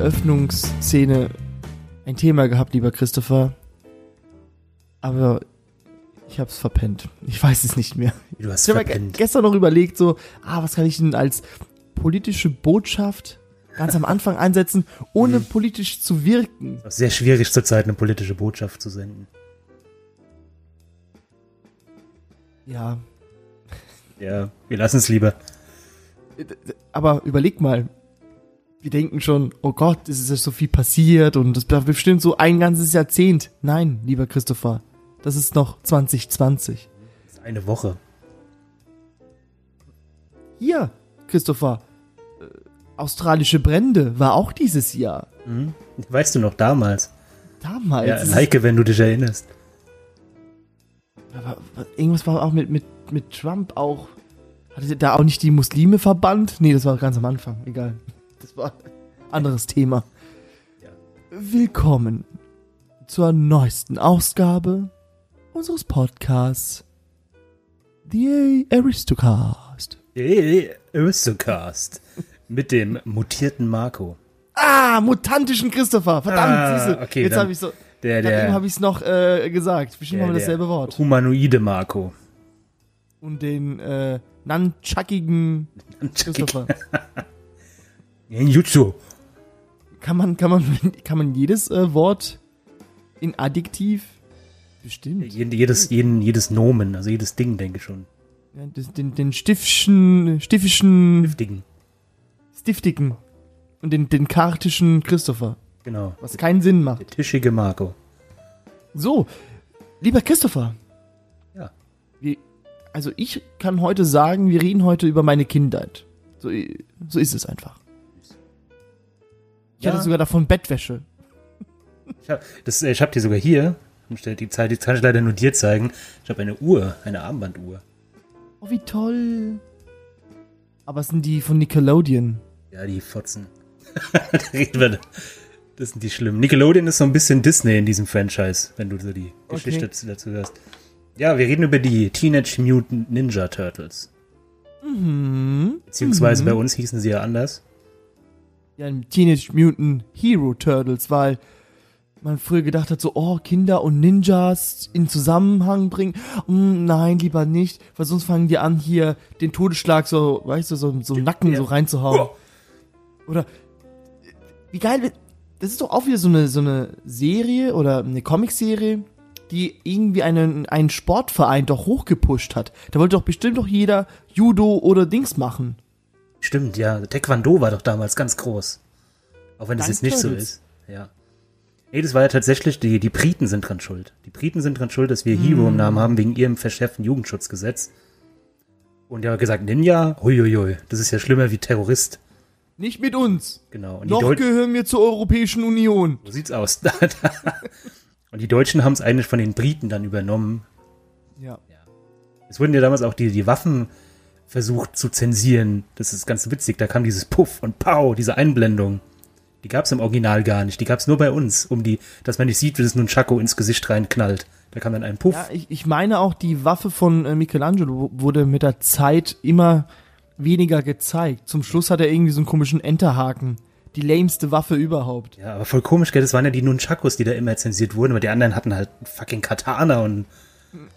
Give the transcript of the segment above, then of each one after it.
Eröffnungsszene ein Thema gehabt, lieber Christopher. Aber ich hab's verpennt. Ich weiß es nicht mehr. Du hast Ich habe gestern noch überlegt, so, ah, was kann ich denn als politische Botschaft ganz am Anfang einsetzen, ohne Mhm. politisch zu wirken? Sehr schwierig zurzeit eine politische Botschaft zu senden. Ja, Ja, wir lassen es lieber. aber überleg mal. Wir denken schon, oh Gott, es ist ja so viel passiert und das war bestimmt so ein ganzes Jahrzehnt. Nein, lieber Christopher, das ist noch 2020. Das ist eine Woche. Hier, Christopher, äh, australische Brände war auch dieses Jahr. Mhm. Weißt du noch damals? Damals. Ja, like, wenn du dich erinnerst. Aber was- irgendwas war auch mit, mit, mit Trump auch. Hatte da auch nicht die Muslime verbannt? Nee, das war ganz am Anfang. Egal. Das war ein anderes Thema. Ja. Willkommen zur neuesten Ausgabe unseres Podcasts. The Aristocast. Hey, Östocast. Mit dem mutierten Marco. Ah, mutantischen Christopher. Verdammt, Ah, siehste. okay, Jetzt habe ich so. Der, der, habe ich es noch äh, gesagt. Bestimmt haben wir dasselbe Wort. humanoide Marco. Und den äh, nunchuckigen Christopher. Jutsu. Kann man, kann man, kann man jedes äh, Wort in Adjektiv bestimmt? Jedes, jeden, jedes Nomen, also jedes Ding, denke ich schon. Ja, das, den, den stiffischen, stiffischen, Giftigen. stiftigen und den, den kartischen Christopher. Genau. Was keinen Sinn macht. Der tischige Marco. So, lieber Christopher. Ja. Wie, also ich kann heute sagen, wir reden heute über meine Kindheit. So, so ist es einfach. Ich Ja. hatte sogar davon Bettwäsche. Ich habe äh, hab die sogar hier. Die Zeit, die kann ich leider nur dir zeigen. Ich habe eine Uhr, eine Armbanduhr. Oh, wie toll. Aber es sind die von Nickelodeon. Ja, die Fotzen. Das sind die schlimmen. Nickelodeon ist so ein bisschen Disney in diesem Franchise, wenn du so die Geschichte Okay. dazu hörst. Ja, wir reden über die Teenage Mutant Ninja Turtles. Mhm. Beziehungsweise Mhm. bei uns hießen sie ja anders. Ja, im Teenage Mutant Hero Turtles, weil man früher gedacht hat, so, oh, Kinder und Ninjas in Zusammenhang bringen. Mm, nein, lieber nicht, weil sonst fangen die an, hier den Todesschlag so, weißt du, so, so im Nacken so reinzuhauen. Oder, wie geil, das ist doch auch wieder so eine, so eine Serie oder eine Comicserie, die irgendwie einen, einen Sportverein doch hochgepusht hat. Da wollte doch bestimmt doch jeder Judo oder Dings machen. Stimmt, ja. Taekwondo war doch damals ganz groß. Auch wenn es Dank jetzt nicht so ist. Ja. Nee, das war ja tatsächlich, die, die Briten sind dran schuld. Die Briten sind dran schuld, dass wir Hero im Namen haben, wegen ihrem verschärften Jugendschutzgesetz. Und ja gesagt, Ninja, huiuiui, das ist ja schlimmer wie Terrorist. Nicht mit uns. Genau. Und die Noch gehören wir zur Europäischen Union. so sieht's aus. Und die Deutschen haben es eigentlich von den Briten dann übernommen. Ja. Es wurden ja damals auch die, die Waffen versucht zu zensieren. Das ist ganz witzig. Da kam dieses Puff und Pow, diese Einblendung. Die gab's im Original gar nicht. Die gab's nur bei uns, um die, dass man nicht sieht, wie das nun Chaco ins Gesicht reinknallt. Da kam dann ein Puff. Ja, ich, ich meine auch, die Waffe von äh, Michelangelo wurde mit der Zeit immer weniger gezeigt. Zum Schluss hat er irgendwie so einen komischen Enterhaken. Die lameste Waffe überhaupt. Ja, aber voll komisch, gell? Das waren ja die Nunchakos, die da immer zensiert wurden, aber die anderen hatten halt fucking Katana und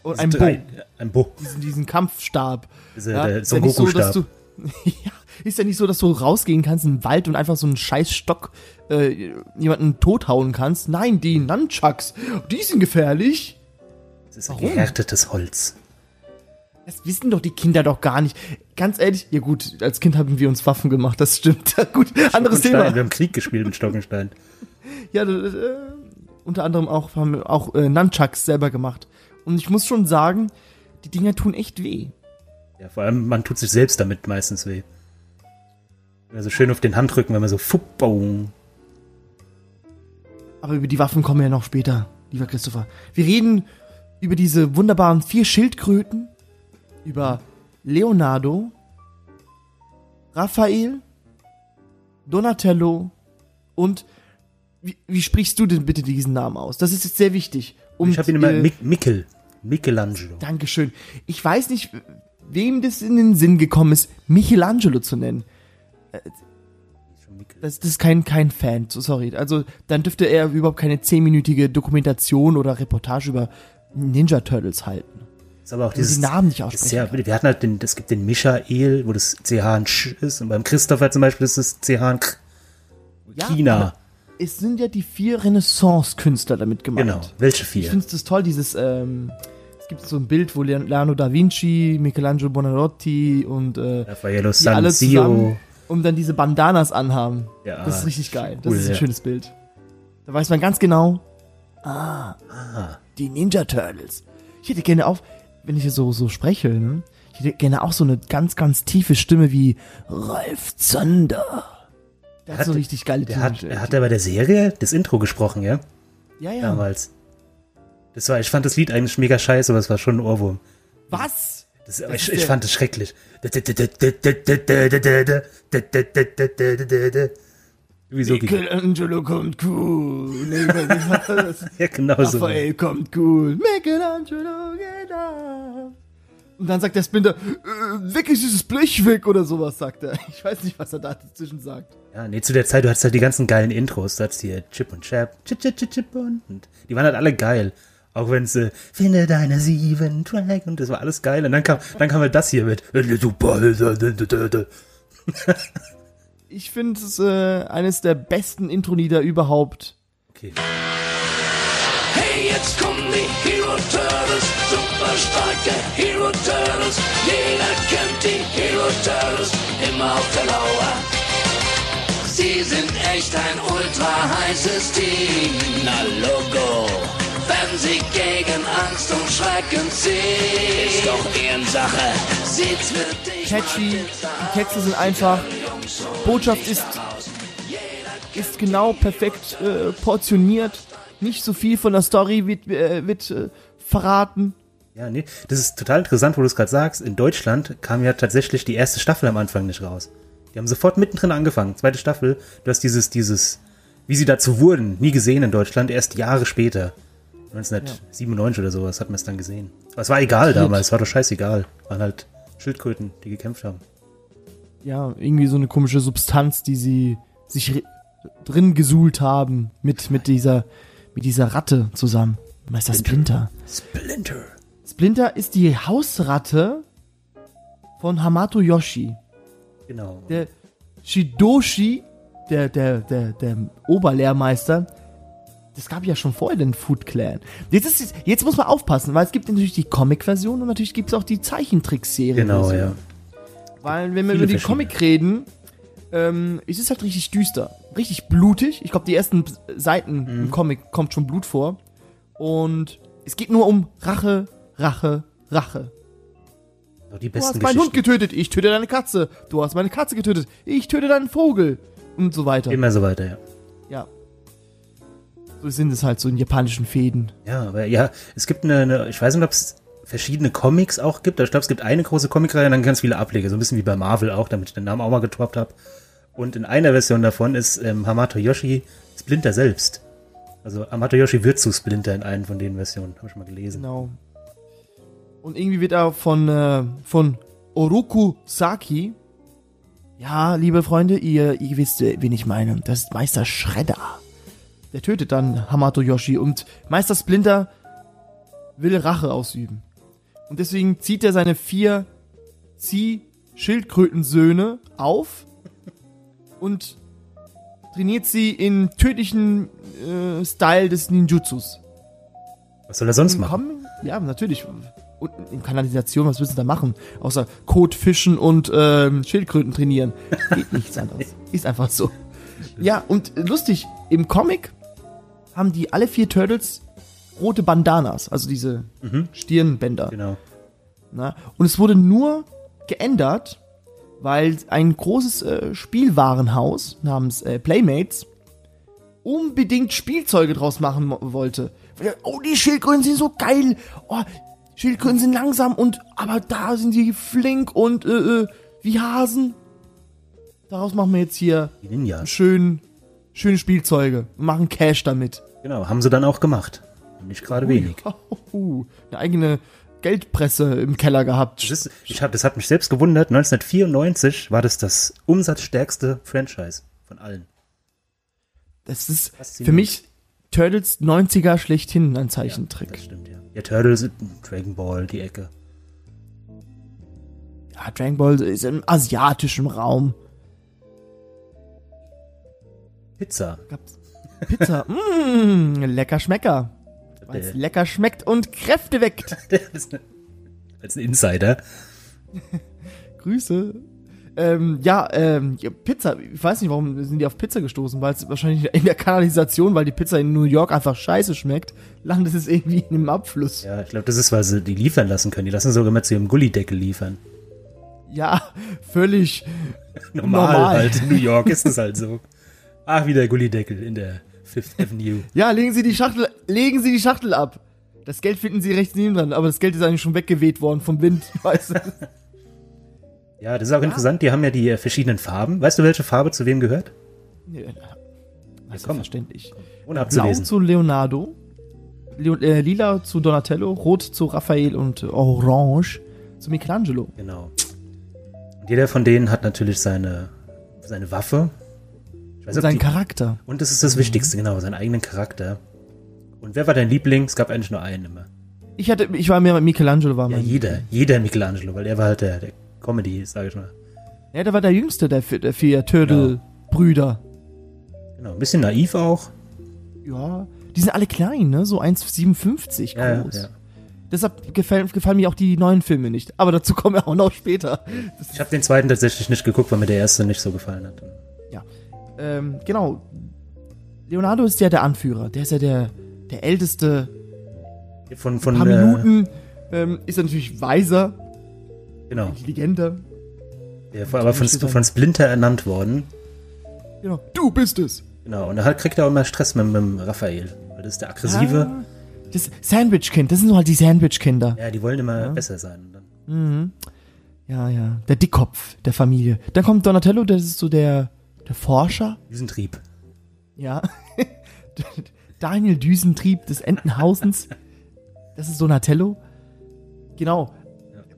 Und ein Bo, Ein Bo. diesen, diesen Kampfstab. Diese, Ja, der ist ja nicht so, dass du, ja, ist ja nicht so, dass du rausgehen kannst in den Wald und einfach so einen scheiß Stock äh, jemanden tothauen kannst. Nein, die Nunchucks, die sind gefährlich. Das ist Warum? gehärtetes Holz. Das wissen doch die Kinder doch gar nicht. Ganz ehrlich, ja gut, als Kind haben wir uns Waffen gemacht, das stimmt. gut, anderes Thema. Wir haben Krieg gespielt mit Stock und Stein. Ja, äh, unter anderem auch haben wir auch äh, Nunchucks selber gemacht. Und ich muss schon sagen, die Dinger tun echt weh. Ja, vor allem, man tut sich selbst damit meistens weh. Also schön auf den Handrücken, wenn man so fupp, boing. Aber über die Waffen kommen wir ja noch später, lieber Christopher. Wir reden über diese wunderbaren vier Schildkröten, über Leonardo, Raphael, Donatello und wie, wie sprichst du denn bitte diesen Namen aus? Das ist jetzt sehr wichtig. Und, ich habe ihn immer äh, Mik Mikkel. Michelangelo. Dankeschön. Ich weiß nicht, wem das in den Sinn gekommen ist, Michelangelo zu nennen. Mikkel. Das, das ist kein, kein Fan, so sorry. Also, dann dürfte er überhaupt keine zehnminütige Dokumentation oder Reportage über Ninja Turtles halten. Ist aber auch dieses. die Namen nicht aussprechen. sehr, wir hatten halt den, es gibt den Michael, wo das CH ein Sch ist, und beim Christopher zum Beispiel ist das CH ein K. Ja, China. Es sind ja die vier Renaissance-Künstler damit gemeint. Genau. Welche Ich vier? finde es toll, dieses, ähm, es gibt so ein Bild, wo Leonardo da Vinci, Michelangelo Buonarroti und äh, Raffaello Sanzio. zusammen und dann diese Bandanas anhaben. Ja, das ist richtig geil. Das cool, ist ein ja. schönes Bild. Da weiß man ganz genau, ah, Ah, die Ninja Turtles. Ich hätte gerne auch, wenn ich so, so spreche, ne? Ich hätte gerne auch so eine ganz, ganz tiefe Stimme wie Ralf Zander. Der hat, Hat- so richtig geile der hat, er hat ja bei der Serie das Intro gesprochen, ja? ja, ja. Damals. Das war, ich fand das Lied eigentlich mega scheiße, aber es war schon ein Ohrwurm. Was? Das, Das ich, ich fand es schrecklich. Wie so ging Michelangelo kommt cool. Nee, das? Ja, genau so. Raphael kommt cool. Michelangelo geht ab. Und dann sagt der Splinter, äh, wirklich dieses Blech weg oder sowas, sagt er. Ich weiß nicht, was er da dazwischen sagt. Ja, nee, zu der Zeit, du hattest halt die ganzen geilen Intros. Du hattest hier Chip und Chap, Chip, Chip, Chip, Chip und, und die waren halt alle geil. Auch wenn es, äh, finde deine sieben Track und das war alles geil. Und dann kam, dann kam halt das hier mit, Ich finde es äh, eines der besten Intro-Lieder überhaupt. okay. Jetzt kommen die Hero Turtles, super starke Hero Turtles. Jeder kennt die Hero Turtles, immer auf der Lauer. Sie sind echt ein ultra heißes Team. Na Logo, wenn sie gegen Angst und Schrecken ziehen. Ist doch Ehrensache, sieht's für dich Catchy, die mit Texte sind einfach, Botschaft ist, ist genau perfekt äh, portioniert. Nicht so viel von der Story wird, äh, wird äh, verraten. Ja, nee, das ist total interessant, wo du es gerade sagst. In Deutschland kam ja tatsächlich die erste Staffel am Anfang nicht raus. Die haben sofort mittendrin angefangen. Zweite Staffel. Du hast dieses, dieses, wie sie dazu wurden, nie gesehen in Deutschland, erst Jahre später. 1997 oder sowas hat man es dann gesehen. Aber es war egal damals, es war doch scheißegal. Waren halt Schildkröten, die gekämpft haben. Ja, irgendwie so eine komische Substanz, die sie sich ri- drin gesuhlt haben mit, mit dieser, mit dieser Ratte zusammen. Meister Splinter. Splinter. Splinter ist die Hausratte von Hamato Yoshi. Genau. Der Shidoshi, der, der, der, der Oberlehrmeister, das gab ja schon vorher den Food Clan. Jetzt, ist, jetzt muss man aufpassen, weil es gibt natürlich die Comic-Version und natürlich gibt es auch die Zeichentrickserie. Genau, ja. Weil wenn wir Viele über die. Comic reden, ähm, es ist halt richtig düster. Richtig blutig. Ich glaube, die ersten Seiten Mhm. im Comic kommt schon Blut vor. Und es geht nur um Rache, Rache, Rache. Die Du hast besten meinen Hund getötet, ich töte deine Katze. Du hast meine Katze getötet, ich töte deinen Vogel. Und so weiter. Immer so weiter, ja. Ja. So sind es halt so in japanischen Fäden. Ja, aber ja, es gibt eine, eine ich weiß nicht, ob es verschiedene Comics auch gibt, ich glaube, es gibt eine große Comicreihe und dann ganz viele Ableger, so ein bisschen wie bei Marvel auch, damit ich den Namen auch mal getroppt habe. Und in einer Version davon ist ähm, Hamato Yoshi Splinter selbst. Also Hamato Yoshi wird zu Splinter in einer von den Versionen, habe ich mal gelesen. Genau. Und irgendwie wird er von, äh, von Oroku Saki. Ja, liebe Freunde, ihr, ihr wisst, äh, wen ich meine. Das ist Meister Shredder. Der tötet dann Hamato Yoshi und Meister Splinter will Rache ausüben. Und deswegen zieht er seine vier Zieh-Schildkrötensöhne auf und trainiert sie in tödlichen äh, Style des Ninjutsus. Was soll er sonst machen? Komm, ja, natürlich. Und in Kanalisation, was willst du da machen? Außer Kot fischen und ähm, Schildkröten trainieren. Geht nichts anderes. Ist einfach so. Ja, und lustig, im Comic haben die alle vier Turtles rote Bandanas, also diese Stirnbänder. Genau. Na? Und es wurde nur geändert, weil ein großes äh, Spielwarenhaus namens äh, Playmates unbedingt Spielzeuge draus machen wollte. Oh, die Schildkröten sind so geil. Oh, Schildkröten sind langsam und aber da sind die flink und äh, äh, wie Hasen. Daraus machen wir jetzt hier schön schöne Spielzeuge und machen Cash damit. Genau, haben sie dann auch gemacht. Nicht gerade wenig. Uh, eine eigene Geldpresse im Keller gehabt. Das, ist, ich hab, das hat mich selbst gewundert. 1994 war das das umsatzstärkste Franchise von allen. Das ist für mich Turtles 90er schlechthin ein Zeichentrick. Das stimmt, ja. Ja, Turtles, Dragon Ball, die Ecke. Ja, Dragon Ball ist im asiatischen Raum. Pizza. Pizza. Mmm, lecker Schmecker. Weil es Der- lecker schmeckt und Kräfte weckt. Als ein Insider. Grüße. Ähm, ja, ähm, Pizza. Ich weiß nicht, warum sind die auf Pizza gestoßen, weil es wahrscheinlich in der Kanalisation, weil die Pizza in New York einfach scheiße schmeckt, landet es irgendwie in einem Abfluss. Ja, ich glaube, das ist, weil sie die liefern lassen können. Die lassen sogar immer zu ihrem Gullideckel liefern. Ja, völlig. Normal, Normal. halt. In New York ist es halt so. Ach, wieder Gullideckel in der Fifth Avenue. Ja, legen Sie die Schachtel, legen Sie die Schachtel ab. Das Geld finden Sie rechts neben dran, aber das Geld ist eigentlich schon weggeweht worden vom Wind, weißt du? Ja, das ist auch interessant. Die haben ja die äh, verschiedenen Farben. Weißt du, welche Farbe zu wem gehört? Ja, komm. Selbstverständlich. Ohne Blau abzulesen. zu Leonardo, Leo, äh, lila zu Donatello, rot zu Raphael und orange zu Michelangelo. Genau. Und jeder von denen hat natürlich seine, seine Waffe. Weiß, sein die, Charakter. und das ist das Wichtigste, genau, seinen eigenen Charakter. Und wer war dein Liebling? Es gab eigentlich nur einen immer. Ich hatte, ich war mehr Michelangelo war Ja, mein. jeder. Jeder Michelangelo, weil er war halt der, der Comedy, sag ich mal. Ja, der war der jüngste der, vier- der vier Turtle-Brüder. Genau, ein bisschen naiv auch. Ja. Die sind alle klein, ne? So 1,57 Ja, groß. ja. Deshalb gefallen, gefallen mir auch die neuen Filme nicht. Aber dazu kommen wir auch noch später. Ich habe den zweiten tatsächlich nicht geguckt, weil mir der erste nicht so gefallen hat. Ähm, genau. Leonardo ist ja der Anführer. Der ist ja der, der älteste. Von, Ein von paar äh, Minuten ähm, ist er natürlich weiser, Genau. intelligenter. Der war aber von, von Splinter ernannt worden. Genau. Du bist es. Genau. Und da kriegt er auch immer Stress mit, mit Raphael. Weil das ist der aggressive. Ah, das Sandwich-Kind. Das sind so halt die Sandwich-Kinder. Ja, die wollen immer besser sein. Dann, Ja, ja. Der Dickkopf der Familie. Dann kommt Donatello, das ist so der, der Forscher. Düsentrieb. Ja. Daniel Düsentrieb des Entenhausens. Das ist Donatello. Genau.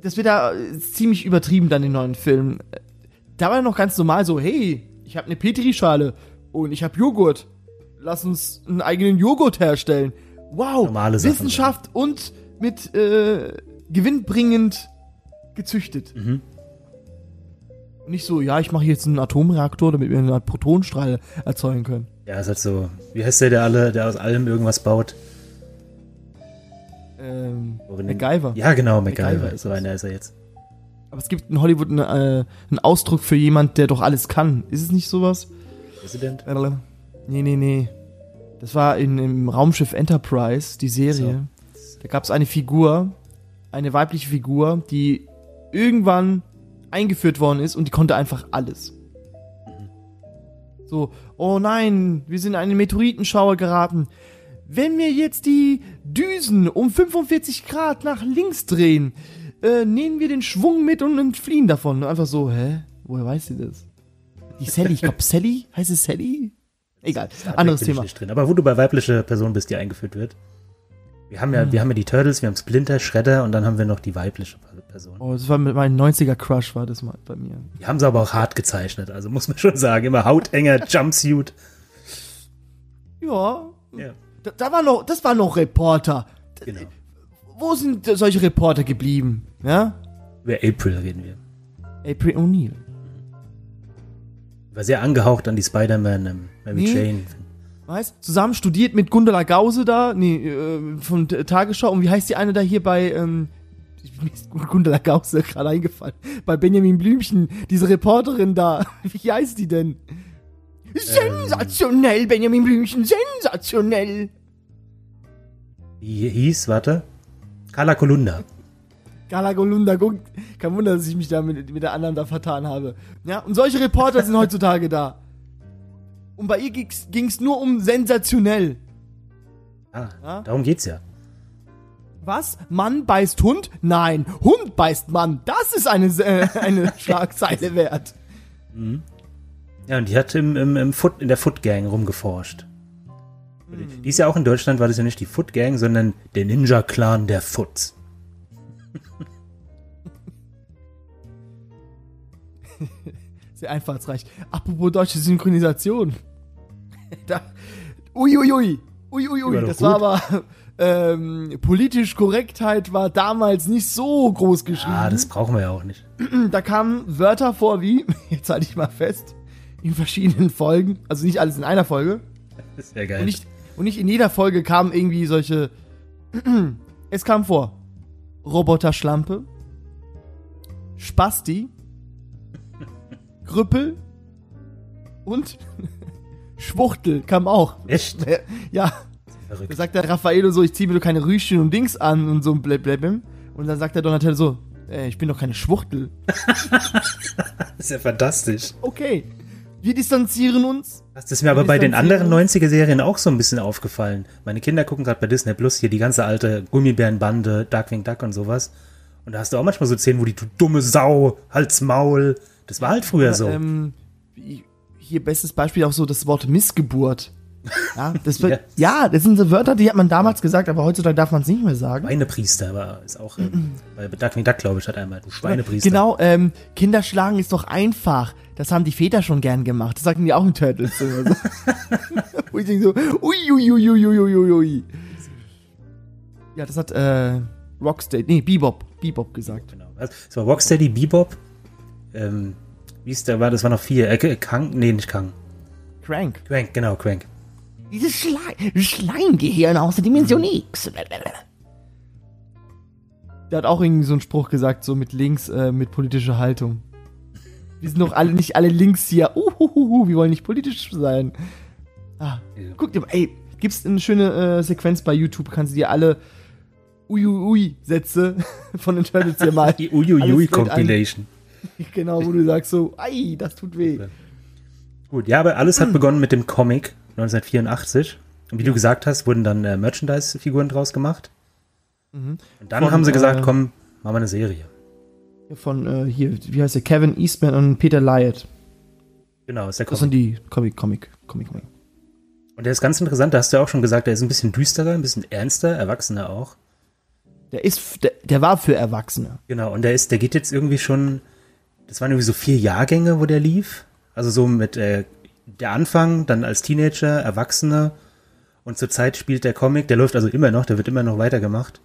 Das wird da äh, ziemlich übertrieben dann in neuen Filmen. Da war noch ganz normal so, hey, ich habe eine Petrischale und ich habe Joghurt. Lass uns einen eigenen Joghurt herstellen. Wow, Normale Wissenschaft und mit äh, gewinnbringend gezüchtet. Mhm. Nicht so, ja, ich mache jetzt einen Atomreaktor, damit wir einen Protonenstrahl erzeugen können. Ja, ist halt so. Wie heißt der, der alle, der aus allem irgendwas baut? Ähm, Worin- MacGyver. Ja, genau, MacGyver. MacGyver so einer ist er jetzt. Aber es gibt in Hollywood eine, äh, einen Ausdruck für jemand, der doch alles kann. Ist es nicht sowas? Präsident? Äh, Nee, nee, nee. Das war in, im Raumschiff Enterprise, die Serie. Da gab es eine Figur, eine weibliche Figur, die irgendwann eingeführt worden ist und die konnte einfach alles. So, oh nein, wir sind in einen Meteoritenschauer geraten. Wenn wir jetzt die Düsen um 45 Grad nach links drehen, äh, nehmen wir den Schwung mit und entfliehen davon. Einfach so, hä? Woher weiß sie das? Die Sally, ich glaube Sally? Heißt es Sally? Egal, anderes Thema. Drin. Aber wo du bei weiblicher Person bist, die eingeführt wird. Wir haben ja, Hm. wir haben ja die Turtles, wir haben Splinter, Shredder und dann haben wir noch die weibliche Person. Oh, das war mit meinem 90er Crush, war das mal bei mir. Die haben sie aber auch hart gezeichnet, also muss man schon sagen. Immer hautenger Jumpsuit. Ja, Ja, da, da war noch, das war noch Reporter. genau. Wo sind solche Reporter geblieben? Ja? Über April reden wir. April O'Neil. War sehr angehaucht an die Spider-Man, ähm, Mary Nee. Jane. Weißt? Zusammen studiert mit Gundula Gause da, nee, äh, von Tagesschau. Und wie heißt die eine da hier bei, ähm, mir ist Gundula Gause gerade eingefallen. Bei Benjamin Blümchen, diese Reporterin da. Wie heißt die denn? Sensationell, Benjamin Blümchen, sensationell. Die hieß, warte, Carla Kolunda. Gala Golunda, guck, kein Wunder, dass ich mich da mit, mit der anderen da vertan habe. Ja, und solche Reporter sind heutzutage da. Und bei ihr ging's, ging's nur um sensationell. Ah, Ja? darum geht's ja. Was? Mann beißt Hund? Nein, Hund beißt Mann. Das ist eine, äh, eine Schlagzeile wert. Ja, und die hat im, im, im Foot, in der Foot Gang rumgeforscht. Hm. Die ist ja auch in Deutschland, war das ja nicht die Foot Gang, sondern der Ninja Clan der Foots. Sehr einfallsreich. Apropos deutsche Synchronisation. da, uiuiui. Uiuiui. Das gut. war aber. Ähm, politisch Korrektheit war damals nicht so groß geschrieben. Ah, das brauchen wir ja auch nicht. da kamen Wörter vor wie, jetzt halte ich mal fest, in verschiedenen Folgen, also nicht alles in einer Folge. Das ist ja geil. Und nicht, und nicht in jeder Folge kamen irgendwie solche. es kam vor. Roboterschlampe. Spasti. Krüppel. Und Schwuchtel kam auch. Echt? Ja, da Verrückt. sagt der Raffaello so, ich zieh mir doch keine Rüschen und Dings an und so ein Bleblebim. Und dann sagt der Donatello so, äh, ich bin doch keine Schwuchtel. Das ist ja fantastisch. Okay. Wir distanzieren uns. Das ist mir aber bei den anderen uns. 90er-Serien auch so ein bisschen aufgefallen. Meine Kinder gucken gerade bei Disney Plus hier die ganze alte Gummibärenbande, Darkwing Duck und sowas. Und da hast du auch manchmal so Szenen, wo die du dumme Sau, Halt's Maul. Das war halt früher so. Ähm, hier bestes Beispiel auch so das Wort Missgeburt. Ja, das wird, Ja. ja. das sind so Wörter, die hat man damals gesagt, aber heutzutage darf man es nicht mehr sagen. Schweinepriester war ist auch ähm, bei Darkwing Duck, glaube ich, hat einmal. Du Schweinepriester. Genau, ähm, Kinder schlagen ist doch einfach. Das haben die Väter schon gern gemacht. Das sagten die auch in Turtles. Oder so. Wo ich denke so, ui, ui, ui, ui, ui, ui, ui. Ja, das hat äh, Rocksteady, nee, Bebop, Bebop gesagt. Genau. Also, Es war Rocksteady, Bebop. Ähm, wie ist der war? Das war noch vier. Äh, Kang? Nee, nicht Kang. Crank. Crank, genau, Crank. Dieses Schleim, Schleimgehirn aus der Dimension X. Der hat auch irgendwie so einen Spruch gesagt, so mit links, äh, mit politischer Haltung. Wir sind doch alle nicht alle links hier. Uhuhuhu, wir wollen nicht politisch sein. Ah, Ja. guck dir mal, ey, gibt's eine schöne äh, Sequenz bei YouTube, kannst du dir alle Uiuiui-Sätze von den Turtles hier mal. Die Uiuiui Genau, wo du sagst so, ei, das tut weh. Gut, ja, aber alles hat begonnen mit dem Comic 1984. Und wie du gesagt hast, wurden dann äh, Merchandise-Figuren draus gemacht. Und dann Von, haben sie gesagt, äh, komm, machen wir eine Serie. Von äh, hier, wie heißt der? Kevin Eastman und Peter Lyatt. Genau, ist der Das Comic. sind die Comic, Comic, Comic. Comic. Und der ist ganz interessant, da hast du ja auch schon gesagt, der ist ein bisschen düsterer, ein bisschen ernster, erwachsener auch. Der ist, der, der war für Erwachsene. Genau, und der ist, der geht jetzt irgendwie schon, das waren irgendwie so vier Jahrgänge, wo der lief. Also so mit äh, der Anfang, dann als Teenager, Erwachsene und zurzeit spielt der Comic, der läuft also immer noch, der wird immer noch weitergemacht.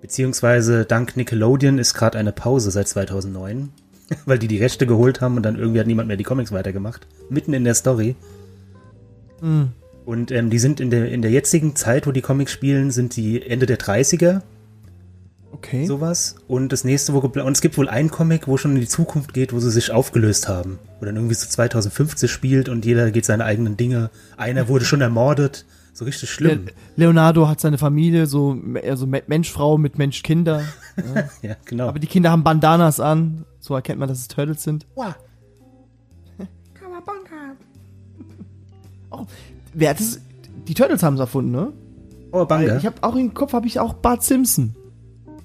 Beziehungsweise dank Nickelodeon ist gerade eine Pause seit 2009, weil die die Rechte geholt haben und dann irgendwie hat niemand mehr die Comics weitergemacht. Mitten in der Story. Und ähm, die sind in der, in der jetzigen Zeit, wo die Comics spielen, sind die Ende der 30er Okay. sowas. Und das nächste, wo geplant, und es gibt wohl einen Comic, wo schon in die Zukunft geht, wo sie sich aufgelöst haben. Wo dann irgendwie so 2050 spielt und jeder geht seine eigenen Dinge. Einer wurde schon ermordet. So richtig schlimm. Le Leonardo hat seine Familie, so also Mensch-Frau mit Mensch-Kinder. Ja, genau. Aber die Kinder haben Bandanas an. So erkennt man, dass es Turtles sind. Oh, wer hat das? Die Turtles haben es erfunden, ne? oh, Banga. Ich habe auch im Kopf habe ich auch Bart Simpson.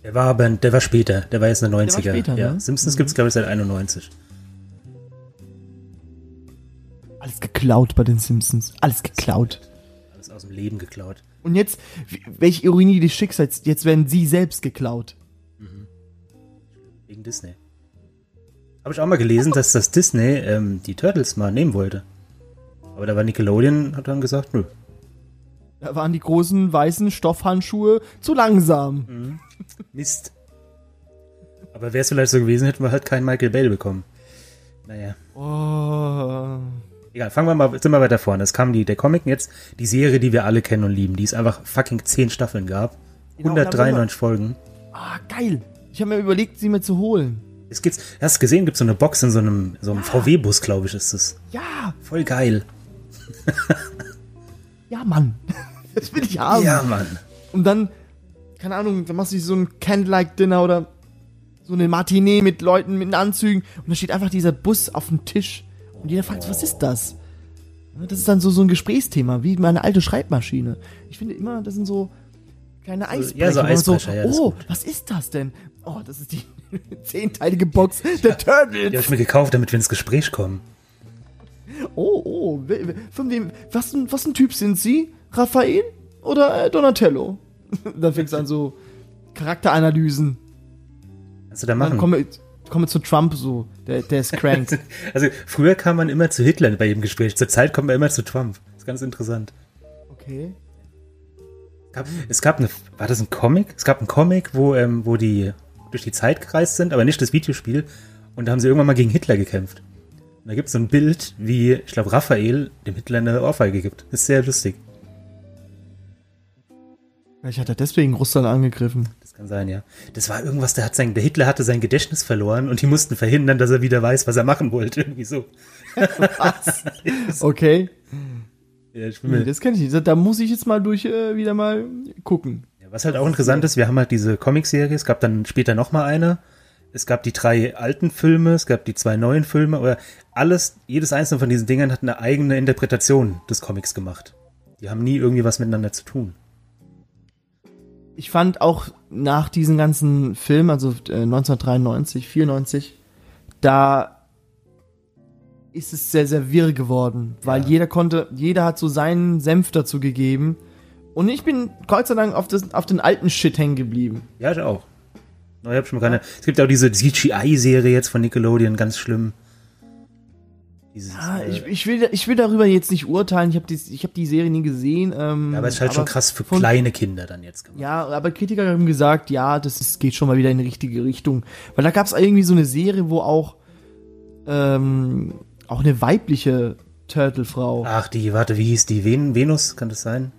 Der war aber, der war später. Der war jetzt in den 90er. später, ja. ne? Simpsons gibt's glaube ich, seit 91. Alles geklaut bei den Simpsons. Alles geklaut. Alles aus dem Leben geklaut. Und jetzt, welche Ironie des Schicksals, jetzt werden sie selbst geklaut. Wegen Disney. Habe ich auch mal gelesen, dass das Disney ähm, die Turtles mal nehmen wollte. Aber da war Nickelodeon, hat dann gesagt, nö. Da waren die großen weißen Stoffhandschuhe zu langsam. Mist. Aber wäre es vielleicht so gewesen, hätten wir halt keinen Michael Bell bekommen. Naja. Oh. Egal, fangen wir mal, sind wir weiter vorne. Es kam die, der Comic jetzt die Serie, die wir alle kennen und lieben, die es einfach fucking 10 Staffeln gab. Genau, und dann 193 Folgen. Ah, geil. Ich habe mir überlegt, sie mir zu holen. Es gibt's, hast du gesehen, gibt so eine Box in so einem, so einem VW-Bus, glaube ich, ist das. Ja, Voll geil. ja, Mann. Das will ich haben. Ja, Mann. Und dann, keine Ahnung, dann machst du so ein Candlelight-Dinner oder so eine Matinee mit Leuten mit Anzügen und da steht einfach dieser Bus auf dem Tisch und jeder fragt, was ist das? Das ist dann so, so ein Gesprächsthema, wie meine alte Schreibmaschine. Ich finde immer, das sind so kleine Eisbrecher. ja, so Eisbrecher, ja, das ist oh, was ist das denn? Oh, das ist die zehnteilige Box der Turtles. Die habe ich mir gekauft, damit wir ins Gespräch kommen. Oh, oh, von wem, was, ein- was ein Typ sind Sie? Raphael oder äh, Donatello? Dann fängst du an so Charakteranalysen. Kannst du da Dann machen? kommen wir, komme zu Trump so. Der, der ist cranked. Also früher kam man immer zu Hitler bei jedem Gespräch. Zurzeit kommt man immer zu Trump. Das ist ganz interessant. okay. Es gab, es gab eine, war das ein Comic? Es gab einen Comic, wo, ähm, wo die durch die Zeit gereist sind, aber nicht das Videospiel. Und da haben sie irgendwann mal gegen Hitler gekämpft. Da gibt es so ein Bild, wie, ich glaube, Raphael dem Hitler eine Ohrfeige gibt. Ist sehr lustig. Vielleicht hat er deswegen Russland angegriffen. Das kann sein, ja. Das war irgendwas, der hat sein, der Hitler hatte sein Gedächtnis verloren und die mussten verhindern, dass er wieder weiß, was er machen wollte. Irgendwie so. Okay. Ja, ich Nee, das kenne ich nicht. Da muss ich jetzt mal durch äh, wieder mal gucken. Ja, was halt auch interessant ist, wir haben halt diese Comicserie, es gab dann später nochmal eine. Es gab die drei alten Filme, es gab die zwei neuen Filme, oder alles, jedes einzelne von diesen Dingern hat eine eigene Interpretation des Comics gemacht. Die haben nie irgendwie was miteinander zu tun. Ich fand auch nach diesen ganzen Filmen, also äh, 1993, 94, da ist es sehr, sehr wirr geworden, weil Ja. jeder konnte, jeder hat so seinen Senf dazu gegeben. Und ich bin Gott sei Dank auf, das, auf den alten Shit hängen geblieben. Ja, ich auch. No, ich hab schon mal keine. Es gibt auch diese CGI-Serie jetzt von Nickelodeon, ganz schlimm. Dieses, Ah, äh, ich, ich, will, ich will darüber jetzt nicht urteilen. Ich habe die, ich hab die Serie nie gesehen. Ähm, ja, aber es ist halt schon krass für von- kleine Kinder dann jetzt gemacht. Ja, aber Kritiker haben gesagt, ja, das ist, geht schon mal wieder in die richtige Richtung. Weil da gab es irgendwie so eine Serie, wo auch, ähm, auch eine weibliche Turtle-Frau, Ach, die, warte, wie hieß die? Ven Venus, kann das sein?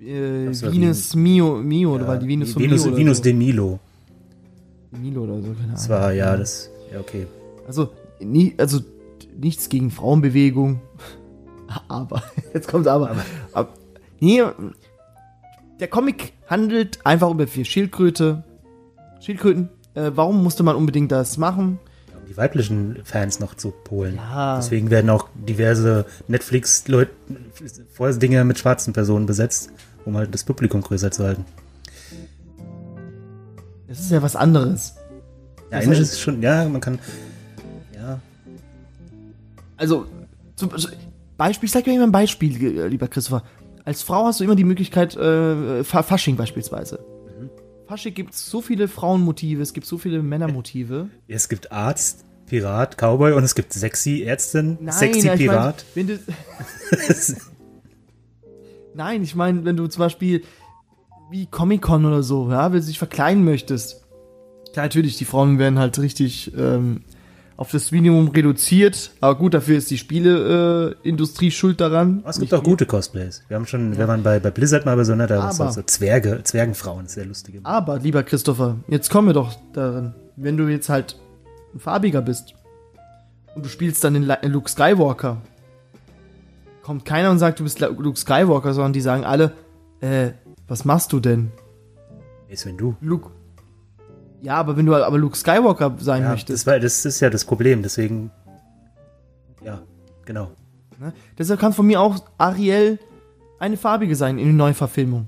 äh, Venus Mio, Mio, oder Ja, war die Venus von Venus, Mio oder Venus so. de Milo. Milo oder so, keine Das Ahnung. war, ja, das, ja, okay. Also, nie, also nichts gegen Frauenbewegung. Aber, jetzt kommt aber. aber. nee, der Comic handelt einfach über vier Schildkröte. Schildkröten. Äh, warum musste man unbedingt das machen? um die weiblichen Fans noch zu polen. Ja. Deswegen werden auch diverse Netflix-Leute Dinge mit schwarzen Personen besetzt, um halt das Publikum größer zu halten. Das ist ja was anderes. Ja, heißt- ist schon, ja, man kann, ja, Also, zum, Beispiel, ich sag dir immer ein Beispiel, äh, lieber Christopher. Als Frau hast du immer die Möglichkeit, äh, Fa- Fasching beispielsweise. Fasching gibt so viele Frauenmotive, es gibt so viele Männermotive. es gibt Arzt, Pirat, Cowboy und es gibt Sexy Ärztin, Nein, Sexy ja, ich mein, Pirat. wenn du, Nein, ich meine, wenn du zum Beispiel wie Comic-Con oder so, ja, wenn du dich verkleiden möchtest. Klar, natürlich, die Frauen werden halt richtig ähm, auf das Minimum reduziert, aber gut, dafür ist die Spieleindustrie äh, schuld daran. Oh, es gibt Nicht auch gute Cosplays. Wir haben schon, wir waren bei, bei Blizzard mal bei so einer, da war Aber- so, so Zwerge, Zwergenfrauen, sehr lustige. Aber, lieber Christopher, jetzt kommen wir doch darin. Wenn du jetzt halt ein farbiger bist und du spielst dann den La- Luke Skywalker, kommt keiner und sagt, du bist Luke Skywalker, sondern die sagen alle, äh, was machst du denn? Ist wenn du. Luke. Ja, aber wenn du aber Luke Skywalker sein Ja, möchtest, das, war, das ist ja das Problem, deswegen, ja, genau. ne? deshalb kann von mir auch Ariel eine farbige sein in der Neuverfilmung.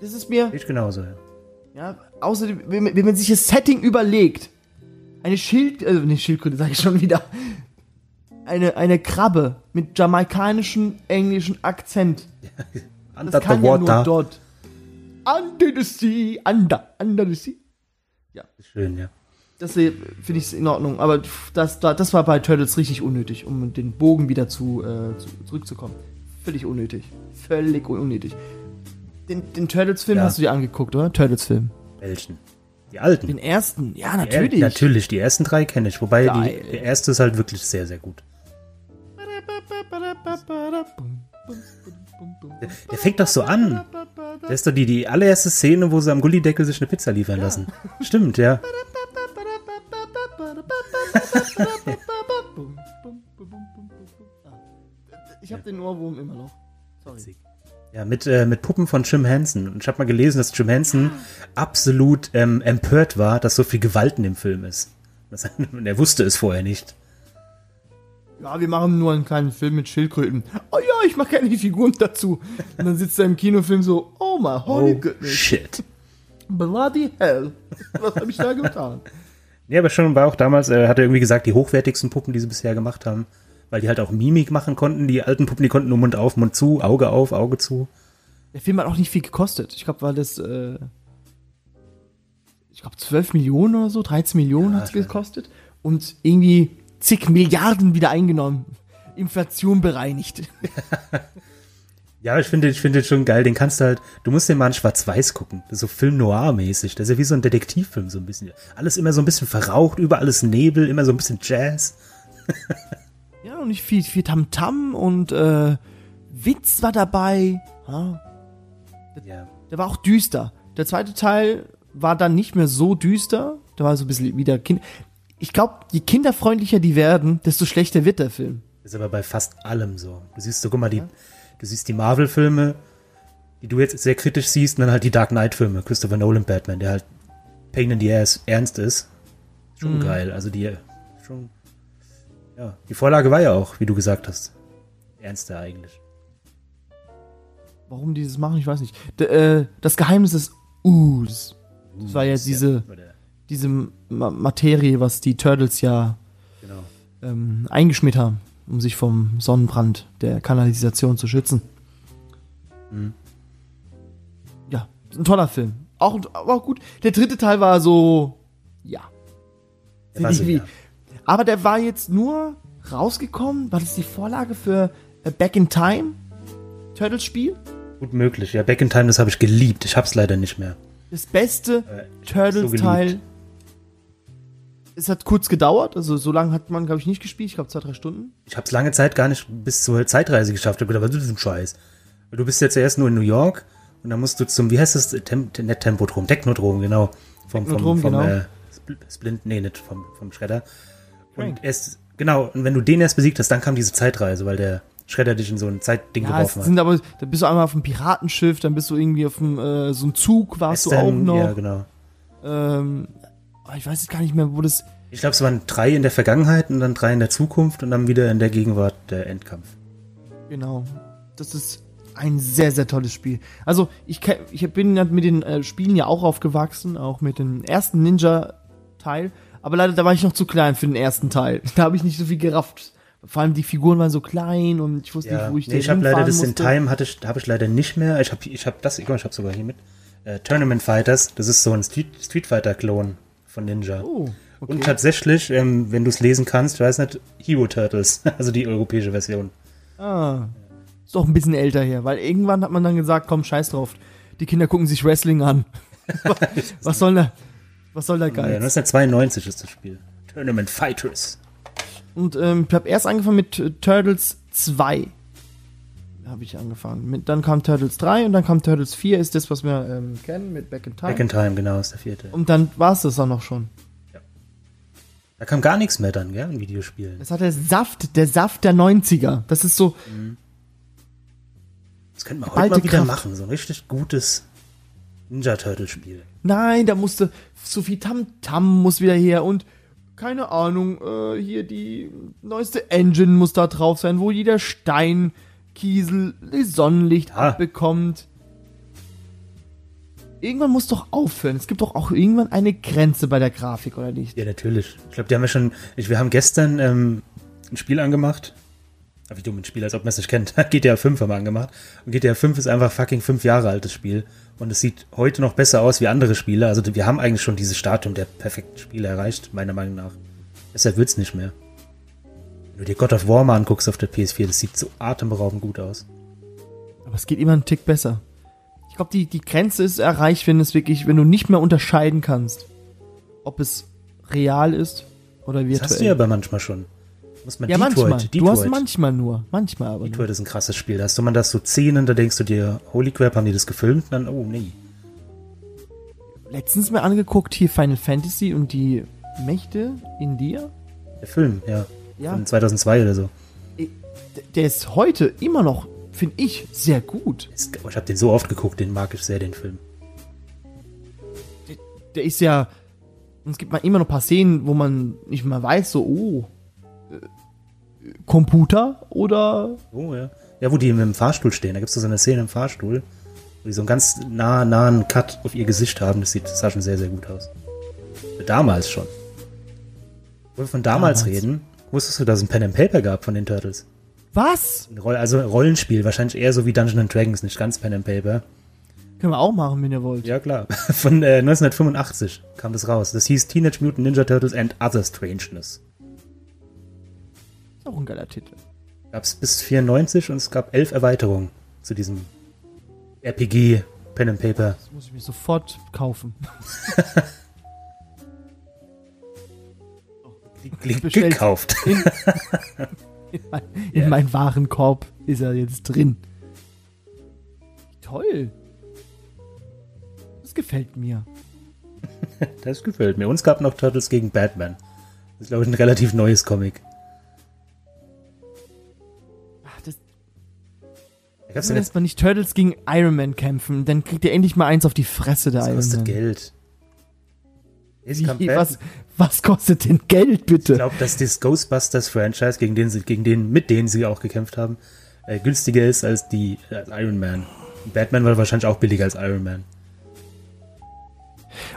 Das ist mir, Ich genauso, ja. ja, außerdem, wenn, man- wenn man sich das Setting überlegt, eine Schild, äh, nicht Schildkröte, sage ich schon wieder, eine, eine Krabbe mit jamaikanischem englischen Akzent. Under Das kann the ja water. nur dort. Under the sea, under, under the sea. Schön, ja. Das äh, finde ich in Ordnung, aber das, da- das war bei Turtles richtig unnötig, um den Bogen wieder zu, äh, zu zurückzukommen. Völlig unnötig. Völlig unnötig. Den, den Turtles-Film Ja. hast du dir angeguckt, oder? Turtles-Film. Welchen? Die alten. Den ersten, ja, Ja, natürlich. natürlich, die ersten drei kenne ich. Wobei die, der erste ist halt wirklich sehr, sehr gut. Der, der fängt doch so an. Das ist doch die, die allererste Szene, wo sie am Gullideckel sich eine Pizza liefern lassen. Stimmt, ja. Ich habe den Ohrwurm immer noch. Sorry. Ja, mit, äh, mit Puppen von Jim Henson. Und ich habe mal gelesen, dass Jim Henson absolut ähm, empört war, dass so viel Gewalt in dem Film ist. Das, und er wusste es vorher nicht. Ja, wir machen nur einen kleinen Film mit Schildkröten. Oh ja, ich mache die Figuren dazu. Und dann sitzt er im Kinofilm so, oh my holy Oh, goodness, shit. bloody hell. Was habe ich da getan? Ja, aber schon war auch damals, äh, hat er irgendwie gesagt, die hochwertigsten Puppen, die sie bisher gemacht haben. Weil die halt auch Mimik machen konnten. Die alten Puppen, die konnten nur Mund auf, Mund zu, Auge auf, Auge zu. Der Film hat auch nicht viel gekostet. Ich glaube, war das, äh, ich glaube, 12 Millionen oder so, 13 Millionen Ja, hat es gekostet. Und irgendwie zig Milliarden wieder eingenommen. Inflation bereinigt. Ja, ich finde, ich finde den schon geil. Den kannst du halt, du musst den mal in Schwarz-Weiß gucken. Das ist so Film Noir-mäßig. Das ist ja wie so ein Detektivfilm, so ein bisschen. Alles immer so ein bisschen verraucht, überall ist Nebel, immer so ein bisschen Jazz. Ja, und nicht viel, viel Tamtam und äh, Witz war dabei. Ja, Ja. der war auch düster. Der zweite Teil war dann nicht mehr so düster. Da war so ein bisschen wieder Kind. Ich glaube, je kinderfreundlicher die werden, desto schlechter wird der Film. Ist aber bei fast allem so. Du siehst so, guck mal, die, du siehst die Marvel-Filme, die du jetzt sehr kritisch siehst, und dann halt die Dark Knight-Filme, Christopher Nolan Batman, der halt Pain in the Ass ernst ist. Schon geil. Also die, schon, ja. Die Vorlage war ja auch, wie du gesagt hast, ernster eigentlich. Warum die das machen, ich weiß nicht. D äh, das Geheimnis des Us. Das war ja diese, Oder, diese Ma Materie, was die Turtles ja genau. ähm, eingeschmiert haben, um sich vom Sonnenbrand der Kanalisation zu schützen. Mhm. Ja, ein toller Film. Auch, auch gut. Der dritte Teil war so, ja. War so, Irgendwie- ja. Aber der war jetzt nur rausgekommen. War das die Vorlage für Back in Time? Turtles Spiel? Gut möglich. Ja, Back in Time, das habe ich geliebt. Ich hab's leider nicht mehr. Das beste Äh, so Turtles-Teil. geliebt. Es hat kurz gedauert, also so lange hat man, glaube ich, nicht gespielt. Ich glaube, zwei, drei Stunden. Ich hab's lange Zeit gar nicht bis zur Zeitreise geschafft. Ich hab gedacht, was ist das für ein Scheiß? Du bist ja zuerst nur in New York und dann musst du zum, wie heißt das, Tem nicht Tempodrom, Technodrom, genau. Vom, vom, Technodrom, vom genau. Äh, Spl- Splint, nee, nicht vom, vom Schredder. Crank. Und erst, genau, und wenn du den erst besiegt hast, dann kam diese Zeitreise, weil der Schredder dich in so ein Zeitding Ja, es geworfen hat. sind aber, da bist du einmal auf dem Piratenschiff, dann bist du irgendwie auf dem, äh, so einem Zug, warst du auch Western, noch. Ja, genau. ähm, ich weiß jetzt gar nicht mehr, wo das, Ich glaube, es waren drei in der Vergangenheit und dann drei in der Zukunft und dann wieder in der Gegenwart der Endkampf. genau. Das ist ein sehr, sehr tolles Spiel. Also, ich, ich bin mit den äh, Spielen ja auch aufgewachsen, auch mit dem ersten Ninja-Teil. Aber leider, da war ich noch zu klein für den ersten Teil. Da habe ich nicht so viel gerafft. Vor allem die Figuren waren so klein und ich wusste Ja, nicht, wo ich nee, ich habe leider das in musste. Time hatte ich, habe ich leider nicht mehr. Ich habe ich habe das, mal, ich habe sogar hier mit äh, Tournament Fighters. Das ist so ein Street, Street Fighter Klon von Ninja. Oh, okay. Und tatsächlich, ähm, wenn du es lesen kannst, ich weiß nicht, Hero Turtles, also die europäische Version. Ah. Ist doch ein bisschen älter her, weil irgendwann hat man dann gesagt, komm, scheiß drauf. Die Kinder gucken sich Wrestling an. was soll da, was soll da Ja, geil? 1992 ist das Spiel. Tournament Fighters. Und ähm, ich habe erst angefangen mit Turtles 2. Habe ich angefangen. Mit, dann kam Turtles 3 und dann kam Turtles 4, ist das, was wir ähm, kennen, mit Back in Time. Back in Time, genau, ist der vierte. und dann war es das auch noch schon. Da kam gar nichts mehr dann, gell, in Videospielen. Das hat der Saft, der Saft der 90er. Das ist so, Das könnte man heute mal wieder Kraft. machen, so ein richtig gutes Ninja Turtle Spiel. nein, da musste Sophie Tam Tam muss wieder her und keine Ahnung, äh, hier die neueste Engine muss da drauf sein, wo jeder Stein, Kiesel, Sonnenlicht Ja. abbekommt. Irgendwann muss doch aufhören. Es gibt doch auch irgendwann eine Grenze bei der Grafik, oder nicht? Ja, natürlich. Ich glaube, die haben ja schon. Ich, wir haben gestern ähm, ein Spiel angemacht. Ah, Wie dumm ein Spiel, als ob man es nicht kennt. GTA 5 haben wir angemacht. Und GTA 5 ist einfach fucking fünf Jahre altes Spiel. Und es sieht heute noch besser aus wie andere Spiele. Also wir haben eigentlich schon dieses Stadium der perfekten Spiele erreicht, meiner Meinung nach. Deshalb wird's nicht mehr. Wenn du dir God of War mal anguckst auf der PS4, das sieht so atemberaubend gut aus. Aber es geht immer einen Tick besser. Ich glaube, die, die Grenze ist erreicht, wenn es wirklich, wenn du nicht mehr unterscheiden kannst, ob es real ist oder virtuell. Das hast du ja aber manchmal schon. Muss man ja, Detroit, manchmal. Detroit. Du hast manchmal nur. Manchmal aber nur. Detroit ist ein krasses Spiel. Da hast du man das so Szenen, da denkst du dir, holy crap, haben die das gefilmt? Und dann, oh nee. Letztens mir angeguckt, hier Final Fantasy und die Mächte in dir. Der Film, ja. Ja. Von 2002 oder so. D- Der ist heute immer noch, finde ich, sehr gut. Ich habe den so oft geguckt, den mag ich sehr, den Film. Der ist ja. Es gibt mal immer noch ein paar Szenen, wo man nicht mal weiß, so, oh. äh, Computer oder. Oh, ja. Ja, wo die im Fahrstuhl stehen. Da gibt es so eine Szene im Fahrstuhl, wo die so einen ganz nah, nahen Cut auf ihr Gesicht haben. Das sieht, das sah schon sehr, sehr gut aus. Damals schon. Wo wir von damals, Damals. reden, wusstest du, dass es ein Pen and Paper gab von den Turtles? Was? Also ein Rollenspiel, wahrscheinlich eher so wie Dungeons and Dragons, nicht ganz Pen and Paper. Können wir auch machen, wenn ihr wollt. Ja, klar. Von äh, 1985 kam das raus. Das hieß Teenage Mutant Ninja Turtles and Other Strangeness. Ist auch ein geiler Titel. Gab es bis 94 und es gab elf Erweiterungen zu diesem RPG Pen and Paper. Das muss ich mir sofort kaufen. bestellt. Gekauft. In, in, mein, in meinen Warenkorb ist er jetzt drin. Toll. Das gefällt mir. Das gefällt mir. Und es gab noch Turtles gegen Batman. Das ist, glaube ich, ein relativ neues Comic. Ach, das, Da gab's Wieso ja lässt man nicht Turtles gegen Iron Man kämpfen? Dann kriegt ihr endlich mal eins auf die Fresse, der das Iron kostet Man. Geld. Jetzt kam Bat- was, was kostet denn Geld, Ich bitte? glaube, dass das Ghostbusters-Franchise, gegen den gegen den, mit denen sie auch gekämpft haben, äh, günstiger ist als die als Iron Man. Batman war wahrscheinlich auch billiger als Iron Man.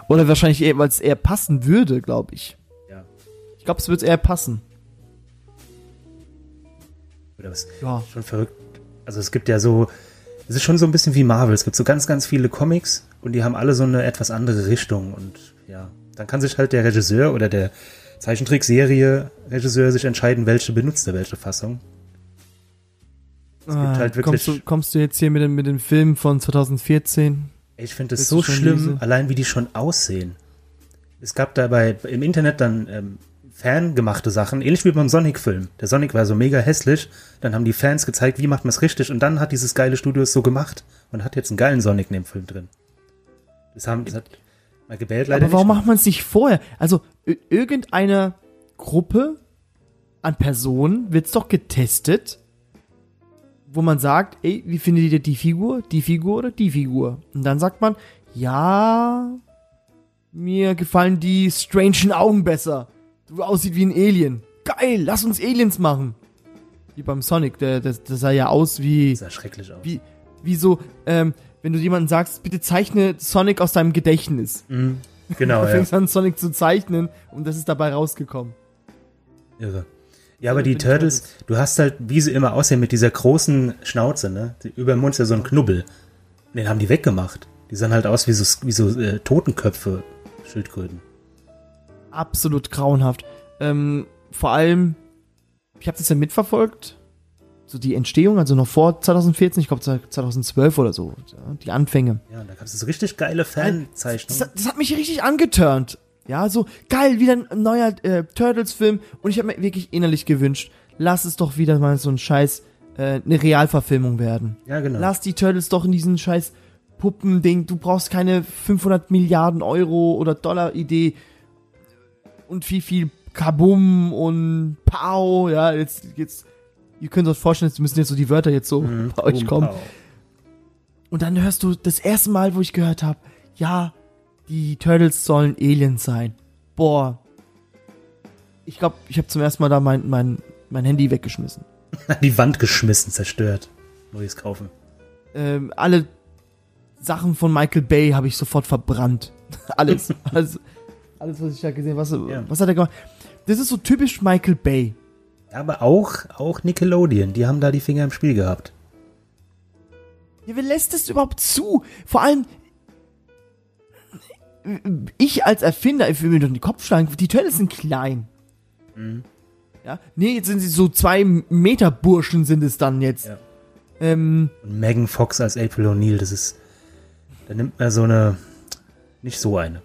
Oder wahrscheinlich eher, weil es eher passen würde, glaube ich. Ja. Ich glaube, es wird eher passen. Oder was? Ja. Schon verrückt. Also es gibt ja so, es ist schon so ein bisschen wie Marvel. Es gibt so ganz, ganz viele Comics und die haben alle so eine etwas andere Richtung. Und ja, dann kann sich halt der Regisseur oder der Zeichentrickserie Regisseur sich entscheiden, welche benutzt er, welche Fassung. Es gibt halt wirklich- kommst, du, kommst du jetzt hier mit dem, mit dem Film von 2014? Ich finde es so schlimm, diese- allein wie die schon aussehen. Es gab dabei im Internet dann ähm, fangemachte Sachen, ähnlich wie beim Sonic-Film. Der Sonic war so mega hässlich, dann haben die Fans gezeigt, wie macht man es richtig und dann hat dieses geile Studio es so gemacht und hat jetzt einen geilen Sonic in dem Film drin. Das haben, das hat Bay hat leider Aber warum nicht macht man es nicht vorher? Also, irgendeine Gruppe an Personen wird's doch getestet, wo man sagt, ey, wie findet ihr die Figur, die Figur oder die Figur? Und dann sagt man, ja, mir gefallen die strangen Augen besser. Du aussieht wie ein Alien. Geil, lass uns Aliens machen. Wie beim Sonic, der, der, der sah ja aus wie, Das sah schrecklich aus. wie, wie so, ähm, wenn du jemandem sagst, bitte zeichne Sonic aus deinem Gedächtnis. Mhm. Genau, Du ja. fängst an, Sonic zu zeichnen und das ist dabei rausgekommen. Irre. Ja, aber So die Turtles, du hast halt, wie sie immer aussehen, mit dieser großen Schnauze, ne? Die, über dem Mund ist ja so ein Knubbel. Den haben die weggemacht. Die sahen halt aus wie so, wie so äh, Totenköpfe, Schildkröten. Absolut grauenhaft. Ähm, vor allem, ich habe das ja mitverfolgt, so die Entstehung, also noch vor 2014, ich glaube 2012 oder so, die Anfänge. Ja, da gab es so richtig geile Das, Fanzeichnungen. das hat mich richtig angeturnt. Ja, so geil, wieder ein neuer äh, Turtles-Film und ich habe mir wirklich innerlich gewünscht, lass es doch wieder mal so ein Scheiß, äh, eine Realverfilmung werden. Ja, genau. Lass die Turtles doch in diesen scheiß Puppending. Du brauchst keine 500 Milliarden Euro oder Dollar Idee und wie viel Kabum und Pow. Ja, jetzt, jetzt, ihr könnt euch vorstellen, jetzt müssen jetzt so die Wörter jetzt so Mhm. bei euch kommen. Und dann hörst du das erste Mal, wo ich gehört habe, ja, die Turtles sollen Aliens sein. Boah. Ich glaube, ich habe zum ersten Mal da mein, mein, mein Handy weggeschmissen. Die Wand geschmissen, zerstört. Neues kaufen. ähm, alle Sachen von Michael Bay habe ich sofort verbrannt. alles, alles, alles, was ich da gesehen habe. Was, Ja. was hat er gemacht? Das ist so typisch Michael Bay. Aber auch, auch Nickelodeon, die haben da die Finger im Spiel gehabt. Ja, wer lässt das überhaupt zu? Vor allem, ich als Erfinder, ich will mir doch den Kopf schlagen, die Turtles sind klein. Mhm. Ja, nee, jetzt sind sie so zwei Meter Burschen sind es dann jetzt. Ja. Ähm, Und Megan Fox als April O'Neil, das ist, da nimmt man so eine, nicht so eine.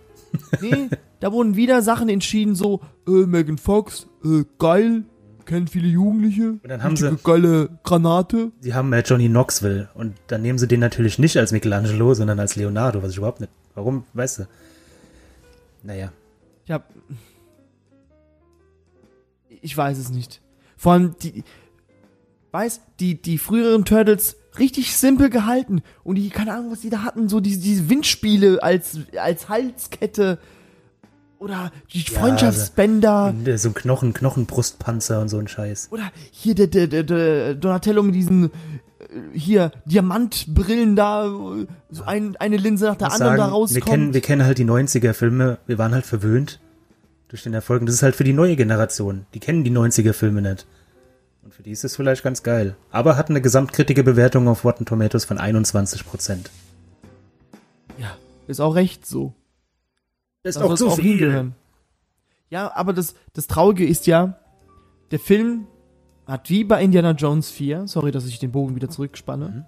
nee, da wurden wieder Sachen entschieden, so, äh, Megan Fox, äh, geil, kennen viele Jugendliche. Und dann haben sie- geile Granate. Sie haben äh, Johnny Knoxville und dann nehmen sie den natürlich nicht als Michelangelo, sondern als Leonardo, was ich überhaupt nicht, warum, weißt du? Naja. Ja. Ich weiß es nicht. Vor allem die, weiß, die, die früheren Turtles richtig simpel gehalten und die, keine Ahnung, was die da hatten, so diese, diese Windspiele als, als Halskette oder die Ja, Freundschaftsbänder Und, äh, so ein Knochen, Knochenbrustpanzer und so ein Scheiß. oder hier der, der, der, der Donatello mit diesen äh, hier Diamantbrillen da, so ein, eine Linse nach der anderen da sagen, rauskommt. wir kennen, wir kennen halt die 90er-Filme, wir waren halt verwöhnt durch den Erfolg. Und das ist halt für die neue Generation. Die kennen die 90er-Filme nicht. Und für die ist es vielleicht ganz geil. Aber hat eine Gesamtkritikerbewertung auf Rotten Tomatoes von 21 Prozent. Ist auch recht so. Das ist auch zu viel. hingehören. Ja, aber das, das Traurige ist ja, der Film hat wie bei Indiana Jones 4, sorry, dass ich den Bogen wieder zurückspanne,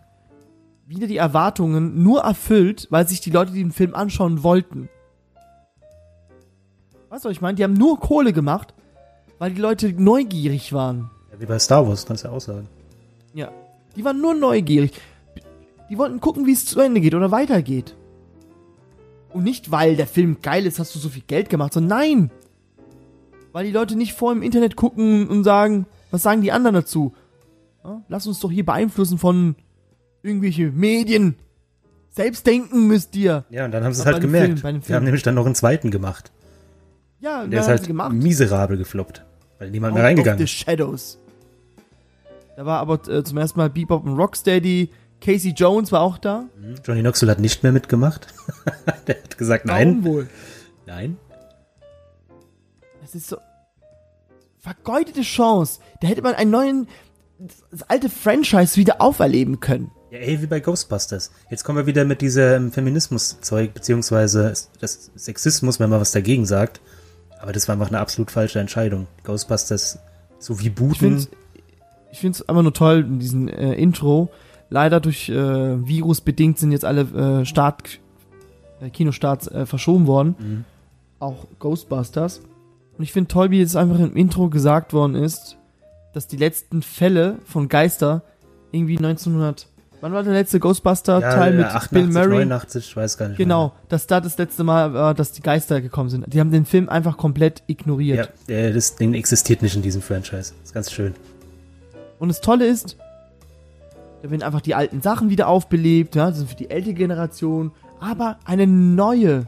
wieder die Erwartungen nur erfüllt, weil sich die Leute den Film anschauen wollten. Weißt du, was ich meine? Die haben nur Kohle gemacht, weil die Leute neugierig waren. Ja, wie bei Star Wars, kannst du ja auch sagen. Ja. Die waren nur neugierig. Die wollten gucken, wie es zu Ende geht oder weitergeht. Und nicht, weil der Film geil ist, hast du so viel Geld gemacht, sondern nein. Weil die Leute nicht vor im Internet gucken und sagen, was sagen die anderen dazu? Ja, lass uns doch hier beeinflussen von irgendwelche Medien. Selbst denken müsst ihr. Ja, und dann haben sie es halt gemerkt. Film, Wir haben nämlich dann noch einen zweiten gemacht. Ja, Der wer ist halt gemacht? miserabel gefloppt. Weil niemand mehr reingegangen of the ist. Shadows. Da war aber äh, zum ersten Mal Bebop und Rocksteady. Casey Jones war auch da. Johnny Knoxville hat nicht mehr mitgemacht. Der hat gesagt, nein, Warum wohl? nein. Das ist so. Vergeudete Chance. Da hätte man einen neuen. Das alte Franchise wieder auferleben können. Ja, ey, wie bei Ghostbusters. Jetzt kommen wir wieder mit diesem Feminismus-Zeug, beziehungsweise das Sexismus, wenn man was dagegen sagt. Aber das war einfach eine absolut falsche Entscheidung. Ghostbusters so wie Ich booten. finde ich find's einfach nur toll, in diesem äh, Intro. Leider durch äh, Virus bedingt sind jetzt alle äh, Start, äh, Kinostarts äh, verschoben worden. Mhm. Auch Ghostbusters. Und ich finde toll, wie jetzt einfach im Intro gesagt worden ist, dass die letzten Fälle von Geister irgendwie 1900. Wann war der letzte Ghostbuster-Teil mit 88, Bill Murray? 89, ich weiß gar nicht Genau, dass da das letzte Mal war, dass die Geister gekommen sind. Die haben den Film einfach komplett mehr. ignoriert. Ja, das Ding existiert nicht in diesem Franchise. Das ist ganz schön. Und das Tolle ist, da werden einfach die alten Sachen wieder aufbelebt, ja, das sind für die ältere Generation, aber eine neue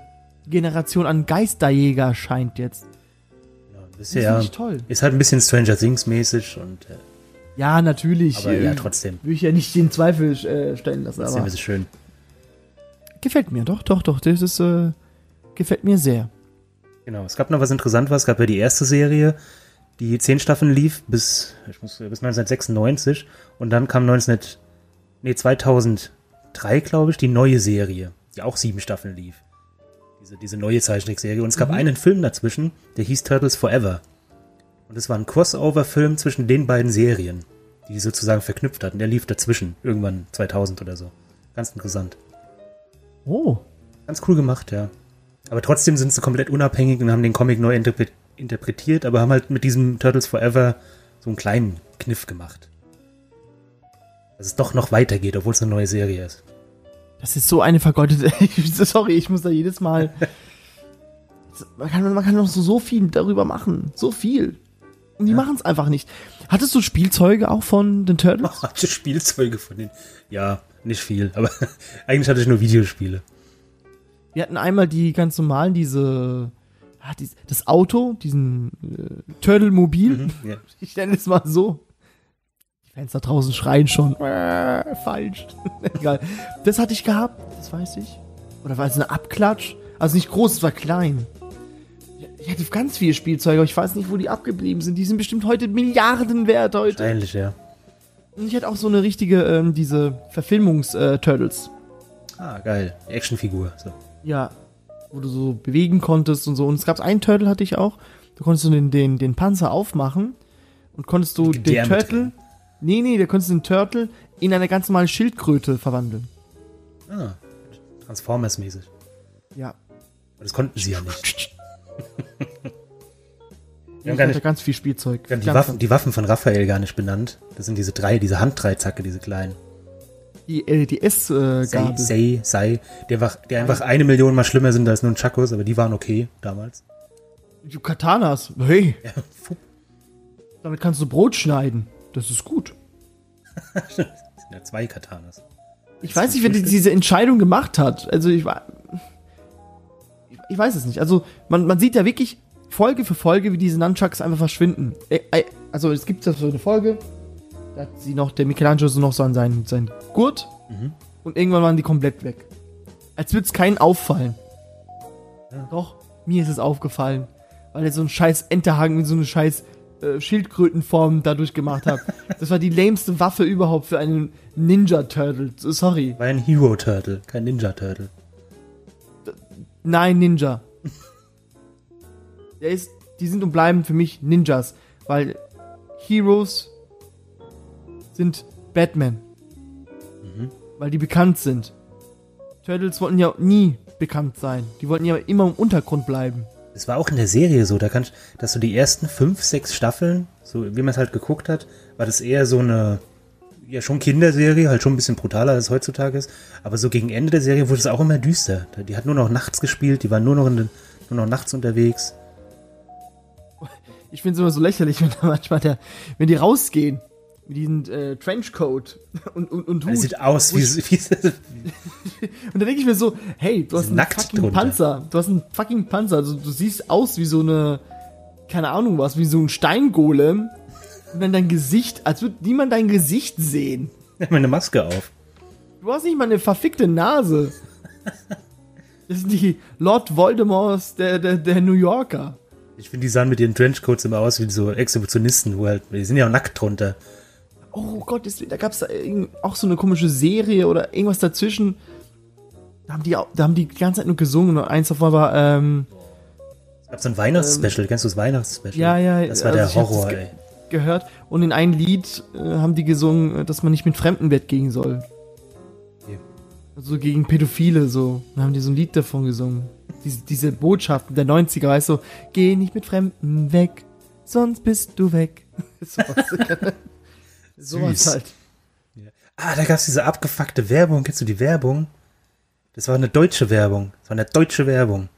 Generation an Geisterjäger scheint jetzt. Ja, das Das ist, ja, toll. ist halt ein bisschen Stranger Things mäßig und äh, Ja, natürlich. aber ja, äh, trotzdem. Will ich ja nicht den Zweifel äh, stellen lassen, aber ist schön. gefällt mir, doch, doch, doch, das ist, äh, gefällt mir sehr. Genau, es gab noch was Interessantes, es gab ja die erste Serie, die zehn Staffeln lief bis, ich muss, bis 1996 und dann kam 19, nee, 2003, glaube ich, die neue Serie, die auch sieben Staffeln lief. Diese, diese neue Zeichentrickserie und es gab einen Film dazwischen, der hieß Turtles Forever. Und es war ein Crossover-Film zwischen den beiden Serien, die die sozusagen verknüpft hatten. Der lief dazwischen, irgendwann 2000 oder so. Ganz interessant. Oh. Ganz cool gemacht, ja. Aber trotzdem sind sie komplett unabhängig und haben den Comic neu interpre interpretiert, aber haben halt mit diesem Turtles Forever so einen kleinen Kniff gemacht. Dass es doch noch weitergeht, obwohl es eine neue Serie ist. Das ist so eine vergeudete. Sorry, ich muss da jedes Mal. Man kann, man kann noch so, so viel darüber machen. So viel. Und die machen es einfach nicht. Hattest du Spielzeuge auch von den Turtles? Hatte Spielzeuge von denen. Ja, nicht viel, aber eigentlich hatte ich nur Videospiele. Wir hatten einmal die ganz normalen, diese. Ah, Das Auto, diesen äh, Turtle-Mobil. Ja. Ich nenne es mal so. Die Fans da draußen schreien schon. Äh, falsch. Egal. Das hatte ich gehabt, das weiß ich. Oder war es eine Abklatsch? Also nicht groß, es war klein. Ich hatte ganz viele Spielzeuge, aber ich weiß nicht, wo die abgeblieben sind. Die sind bestimmt heute Milliarden wert heute. Wahrscheinlich, ja. Und ich hatte auch so eine richtige, ähm, diese Verfilmungs-Turtles. Ah, geil. Actionfigur. So. Ja, wo du so bewegen konntest und so. Und es gab einen Turtle, hatte ich auch. Da konntest du den, den, den Panzer aufmachen und konntest du den Turtle. drin. Nee, nee, da konntest du den Turtle in eine ganz normale Schildkröte verwandeln. Ah, Transformers-mäßig. Ja. Aber das konnten sie ja nicht. Ich haben gar nicht- ganz viel Spielzeug. Wir haben die Waffen, die Waffen von Raphael gar nicht benannt. Das sind diese drei, diese Handdreizacke, diese kleinen. Die, äh, die Sei, S-Gabel. sei, sei. Der, einfach, der einfach eine Million mal schlimmer sind als nun Chakos, aber die waren okay damals. Die Katanas. Hey, Ja, damit kannst du Brot schneiden. Das ist gut. Das sind ja zwei Katanas. Ich weiß nicht, wer die, diese Entscheidung gemacht hat. Also ich war. Ich, ich weiß es nicht. Also man, man sieht ja wirklich Folge für Folge, wie diese Nunchucks einfach verschwinden. Äh, äh, Also es gibt da so eine Folge, da hat sie noch, der Michelangelo so noch so an seinen, seinen Gurt und irgendwann waren die komplett weg. Als würde es keinen auffallen. Doch, mir ist es aufgefallen. Weil er so einen scheiß Enterhaken mit so eine scheiß äh, Schildkrötenform dadurch gemacht hat. das war die lameste Waffe überhaupt für einen Ninja Turtle. Sorry. War ein Hero Turtle, kein Ninja Turtle. Nein, Ninja. Der ist, die sind und bleiben für mich Ninjas, weil Heroes sind Batman. Weil die bekannt sind. Turtles wollten ja nie bekannt sein. Die wollten ja immer im Untergrund bleiben. Es war auch in der Serie so, da kannst, dass du die ersten fünf, sechs Staffeln, so wie man es halt geguckt hat, war das eher so eine, ja schon Kinderserie, halt schon ein bisschen brutaler als es heutzutage ist, aber so gegen Ende der Serie wurde es auch immer düster. Die hat nur noch nachts gespielt, die waren nur noch, in den, nur noch nachts unterwegs. Ich finde es immer so lächerlich, wenn da manchmal der, wenn die rausgehen mit diesem äh, Trenchcoat und, und, und Hut. Das sieht aus wie, wie Und dann denke ich mir so, hey, du hast einen fucking drunter. Panzer. Du hast einen fucking Panzer. Also, du siehst aus wie so eine, keine Ahnung was, wie so ein Steingolem. Und dann dein Gesicht, als würde niemand dein Gesicht sehen. hat eine Maske auf. Du hast nicht mal eine verfickte Nase. Das sind die Lord Voldemorts der, der, der New Yorker. Ich finde, die sahen mit ihren Trenchcoats immer aus wie so Exhibitionisten, wo halt, die sind ja auch nackt drunter. Oh Gott, da gab es auch so eine komische Serie oder irgendwas dazwischen. Da haben die, da haben die die ganze Zeit nur gesungen und eins davon war, ähm, Es gab so ein Weihnachtsspecial, kennst du das Weihnachtsspecial? Ja, ja, Das war also der Horror, ge- ey. gehört. Und in einem Lied äh, haben die gesungen, äh, dass man nicht mit Fremden Bett gehen soll. Okay. Also gegen Pädophile so. Dann haben die so ein Lied davon gesungen. Diese, diese Botschaften der 90er, weißt du, geh nicht mit Fremden weg, sonst bist du weg. Sowas, Sowas halt. Ah, da gab's diese abgefuckte Werbung. Kennst du die Werbung? Das war eine deutsche Werbung. Das war eine deutsche Werbung.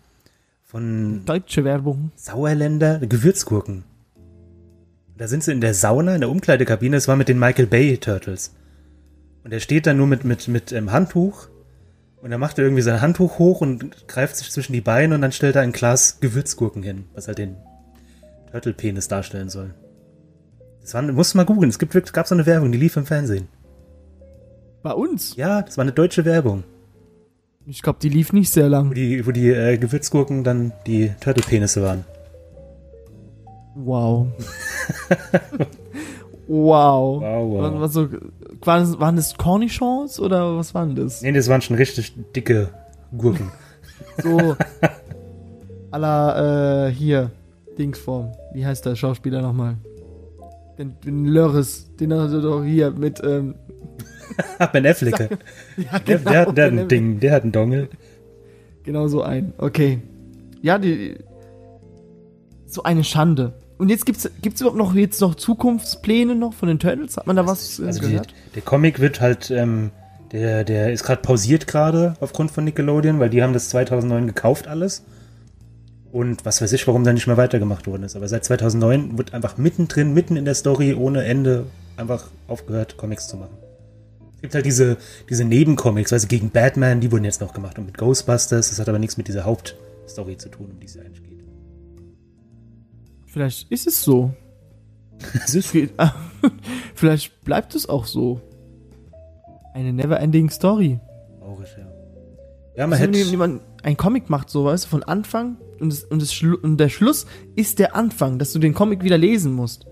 Von Deutsche Werbung. Sauerländer Gewürzgurken. Da sind sie in der Sauna, in der Umkleidekabine. Das war mit den Michael Bay Turtles. Und er steht da nur mit, mit, mit ähm, Handtuch. Und dann macht er irgendwie sein Handtuch hoch und greift sich zwischen die Beine und dann stellt er ein Glas Gewürzgurken hin, was halt den Turtle-Penis darstellen soll. Das war, musst du mal googeln. Es gibt gab so eine Werbung, die lief im Fernsehen. Bei uns? Ja, das war eine deutsche Werbung. Ich glaube, die lief nicht sehr Wo lang. die, wo die äh, Gewürzgurken dann die Turtle-Penisse waren. Wow. wow. Wow, wow. Was, was so, waren, waren das Cornichons oder was waren das? Nee, das waren schon richtig dicke Gurken. So à la, äh, hier, Dingsform. Wie heißt der Schauspieler nochmal? Den, den Lörres, den hat er doch hier mit, ähm, Ben Affleck. ja, Der, der, hat- der hat ein Ding, der hat ein Dongel. Genau so ein. Okay. Ja, die, so eine Schande. Und jetzt gibt's, gibt's überhaupt noch jetzt noch Zukunftspläne noch von den Turtles? Hat man da was äh, Also die, gehört? der Comic wird halt, ähm, der, der ist gerade pausiert gerade aufgrund von Nickelodeon, weil die haben das 2009 gekauft alles. Und was weiß ich, warum da nicht mehr weitergemacht worden ist. Aber seit 2009 wird einfach mittendrin, mitten in der Story, ohne Ende, einfach aufgehört, Comics zu machen. Es gibt halt diese, diese Nebencomics, also gegen Batman, die wurden jetzt noch gemacht. Und mit Ghostbusters, das hat aber nichts mit dieser Hauptstory zu tun, um die es eigentlich geht. Vielleicht ist es so. Es ist Vielleicht bleibt es auch so. Eine never-ending Story. traurig, ja. Ja, man hätte... einen Comic macht, so, weißt du, von Anfang und, das, und, Schlu und der Schluss ist der Anfang, dass du den Comic wieder lesen musst.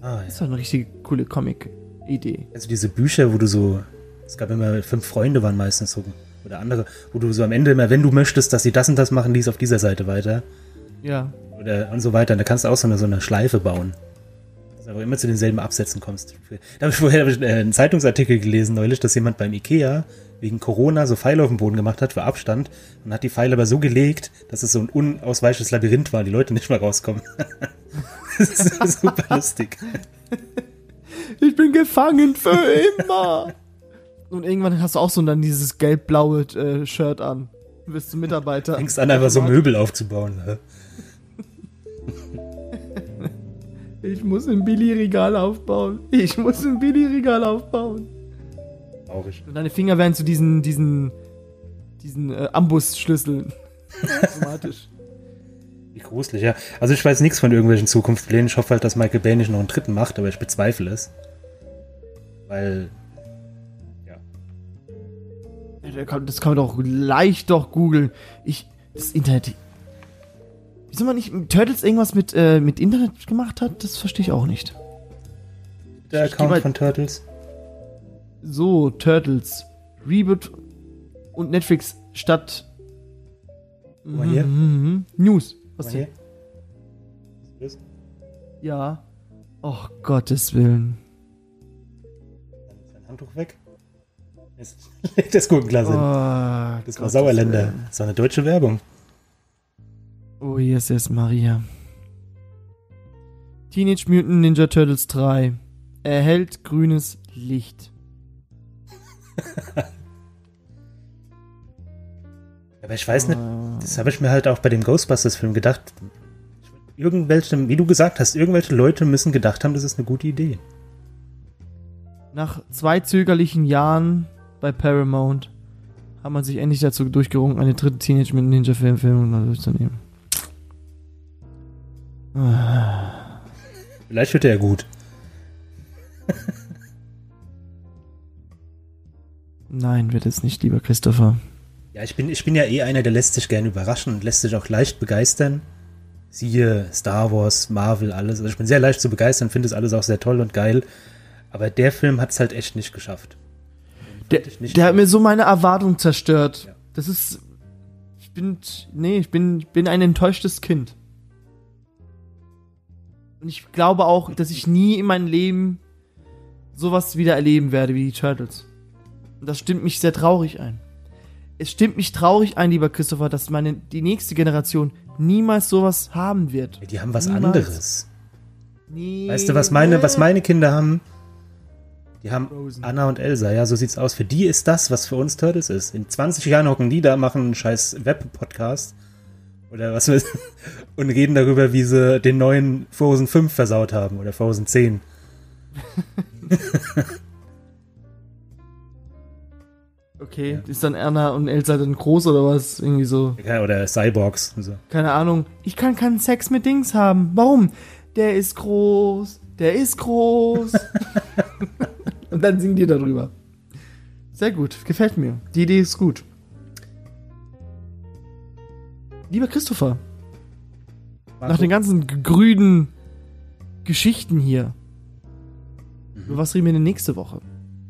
Ah, Das ist ja. doch eine richtig coole Comic-Idee. Also diese Bücher, wo du so, es gab immer fünf Freunde waren meistens so, oder andere, wo du so am Ende immer, wenn du möchtest, dass sie das und das machen, lies auf dieser Seite weiter. Ja. Oder und so weiter. Und da kannst du auch so eine, so eine Schleife bauen. Dass du aber immer zu denselben Absätzen kommst. Da habe ich vorher äh, einen Zeitungsartikel gelesen neulich, dass jemand beim Ikea wegen Corona so Pfeile auf dem Boden gemacht hat für Abstand und hat die Pfeile aber so gelegt, dass es so ein unausweichliches Labyrinth war, die Leute nicht mehr rauskommen. das ist super lustig. Ich bin gefangen für immer. und irgendwann hast du auch so dann dieses gelb-blaue äh, Shirt an. Du bist du Mitarbeiter. Fängst an, einfach so Möbel aufzubauen. ne? Ich muss ein Billy-Regal aufbauen. Ich muss ein Billy-Regal aufbauen. Traurig. Und deine Finger werden zu diesen, diesen, diesen äh, Ambusschlüsseln. Automatisch. Wie gruselig, ja. Also ich weiß nichts von irgendwelchen Zukunftsplänen. Ich hoffe halt, dass Michael Bay nicht noch einen dritten macht, aber ich bezweifle es. Weil, ja. Ja, da kann- Das kann man doch leicht doch googeln. Ich, das Internet. Wieso man nicht Turtles irgendwas mit, äh, mit Internet gemacht hat, das verstehe ich auch nicht. Der Account mal- von Turtles. So, Turtles. Reboot und Netflix statt mal hier. Mhm. News. Was Guck mal denn? hier. Das? Ja. Oh, Gottes Willen. Sein Handtuch weg. Jetzt legt das Gurkenglas Oh, hin. Das war Gottes Sauerländer. Willen. Das war eine deutsche Werbung. Oh, Jesus Maria. Teenage Mutant Ninja Turtles 3 erhält grünes Licht. Aber ich weiß nicht, das habe ich mir halt auch bei dem Ghostbusters-Film gedacht. Irgendwelche, wie du gesagt hast, irgendwelche Leute müssen gedacht haben, das ist eine gute Idee. Nach zwei zögerlichen Jahren bei Paramount hat man sich endlich dazu durchgerungen, eine dritte Teenage Mutant Ninja Film Filmung durchzunehmen. Vielleicht wird er ja gut. Nein, wird es nicht, lieber Christopher. Ja, ich bin, ich bin ja eh einer, der lässt sich gerne überraschen und lässt sich auch leicht begeistern. Siehe Star Wars, Marvel, alles. Also ich bin sehr leicht zu begeistern, finde es alles auch sehr toll und geil. Aber der Film hat es halt echt nicht geschafft. Der, ich nicht der hat mir so meine Erwartung zerstört. Ja. Das ist. Ich bin. Nee, ich bin, ich bin ein enttäuschtes Kind. Und ich glaube auch, dass ich nie in meinem Leben sowas wieder erleben werde wie die Turtles. Und das stimmt mich sehr traurig ein. Es stimmt mich traurig ein, lieber Christopher, dass meine, die nächste Generation niemals sowas haben wird. Die haben was Niemals. anderes. Nee, Weißt du, was meine, was meine Kinder haben? Die haben Frozen. Anna und Elsa, ja, so sieht's aus. Für die ist das, was für uns Turtles ist. In 20 Jahren hocken die da, machen einen scheiß Web-Podcast oder was weiß und reden darüber, wie sie den neuen Frozen 5 versaut haben oder Frozen 10. Okay, ist dann Anna und Elsa dann groß oder was? Irgendwie so. Ja, oder Cyborgs so. keine Ahnung, ich kann keinen Sex mit Dings haben. Warum? Der ist groß, der ist groß. Und dann singen die darüber. Sehr gut, gefällt mir. Die Idee ist gut. Lieber Christopher, nach den ganzen grünen Geschichten hier, über was reden wir denn nächste Woche?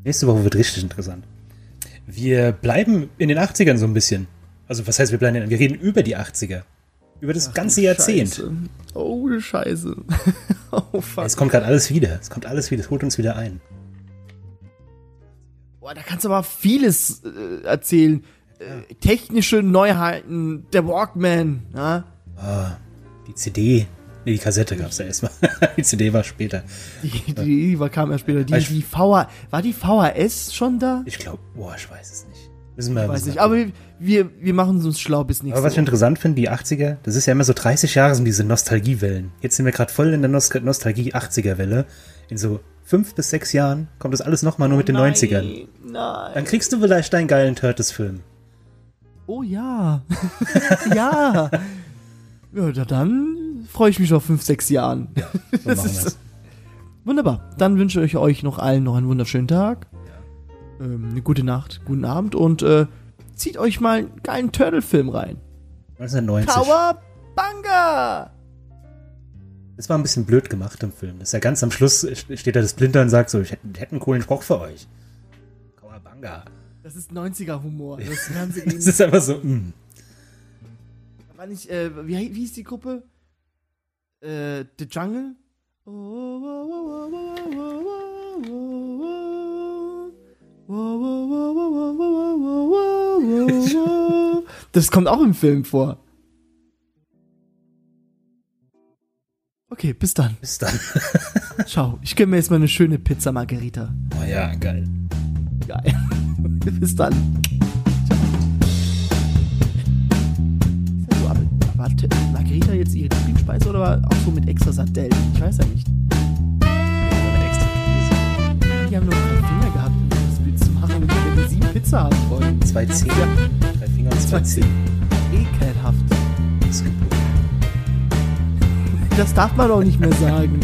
Nächste Woche wird richtig interessant. Wir bleiben in den 80ern so ein bisschen. Also, was heißt, wir bleiben in, wir reden über die 80er. Über das ganze Jahrzehnt. Scheiße. Oh, Scheiße. oh, fuck. Es kommt gerade alles wieder. Es kommt alles wieder. Es holt uns wieder ein. Boah, da kannst du aber vieles äh, erzählen. Äh, technische Neuheiten, der Walkman, ja? Ah, die CD. Nee, die Kassette gab's ja erstmal. die CD war später. Die, die war, kam ja später. Die, Ich- die VH, war die VHS schon da? Ich glaube, boah, ich weiß es nicht. Müssen wir Ich weiß nicht, aber wir, wir, machen uns schlau bis nächste Aber was ich interessant finde, die 80er, das ist ja immer so 30 Jahre sind diese Nostalgiewellen. Jetzt sind wir gerade voll in der Nost Nostalgie-80er-Welle. In so fünf bis sechs Jahren kommt das alles nochmal nur mit den Nein, 90ern. Nein. Dann kriegst du vielleicht deinen geilen Turtles-Film. Oh ja. ja. Ja, da- dann freue ich mich auf fünf, sechs Jahren. So machen ist-. Wunderbar. Dann wünsche ich euch noch allen noch einen wunderschönen Tag. Ähm, eine gute Nacht, guten Abend und äh, zieht euch mal einen geilen Turtle-Film rein. 1990. Cowabunga! Das war ein bisschen blöd gemacht im Film. Das ist ja ganz am Schluss, steht da das Splinter und sagt so, ich hätte, hätte einen coolen Spruch für euch. Kawabanga. Das ist 90er-Humor. Das Das ist einfach so, mm. War nicht, äh, wie, wie hieß die Gruppe? äh, The Jungle. Das kommt auch im Film vor. Okay, bis dann. Bis dann. Ciao. Ich gönne mir jetzt mal eine schöne Pizza Margherita. Oh ja, geil. Geil. bis dann. Hat Margherita jetzt ihre Lieblingsspeise oder war auch so mit extra Sardellen? Ich weiß ja nicht. Mit extra Käse. Die haben nur drei Finger gehabt, um das Bild zu machen, wenn wir sieben Pizza haben wollen. Zwei Zehen. Drei Finger und zwei Zehen. Ekelhaft. Das. Das darf man doch nicht mehr sagen.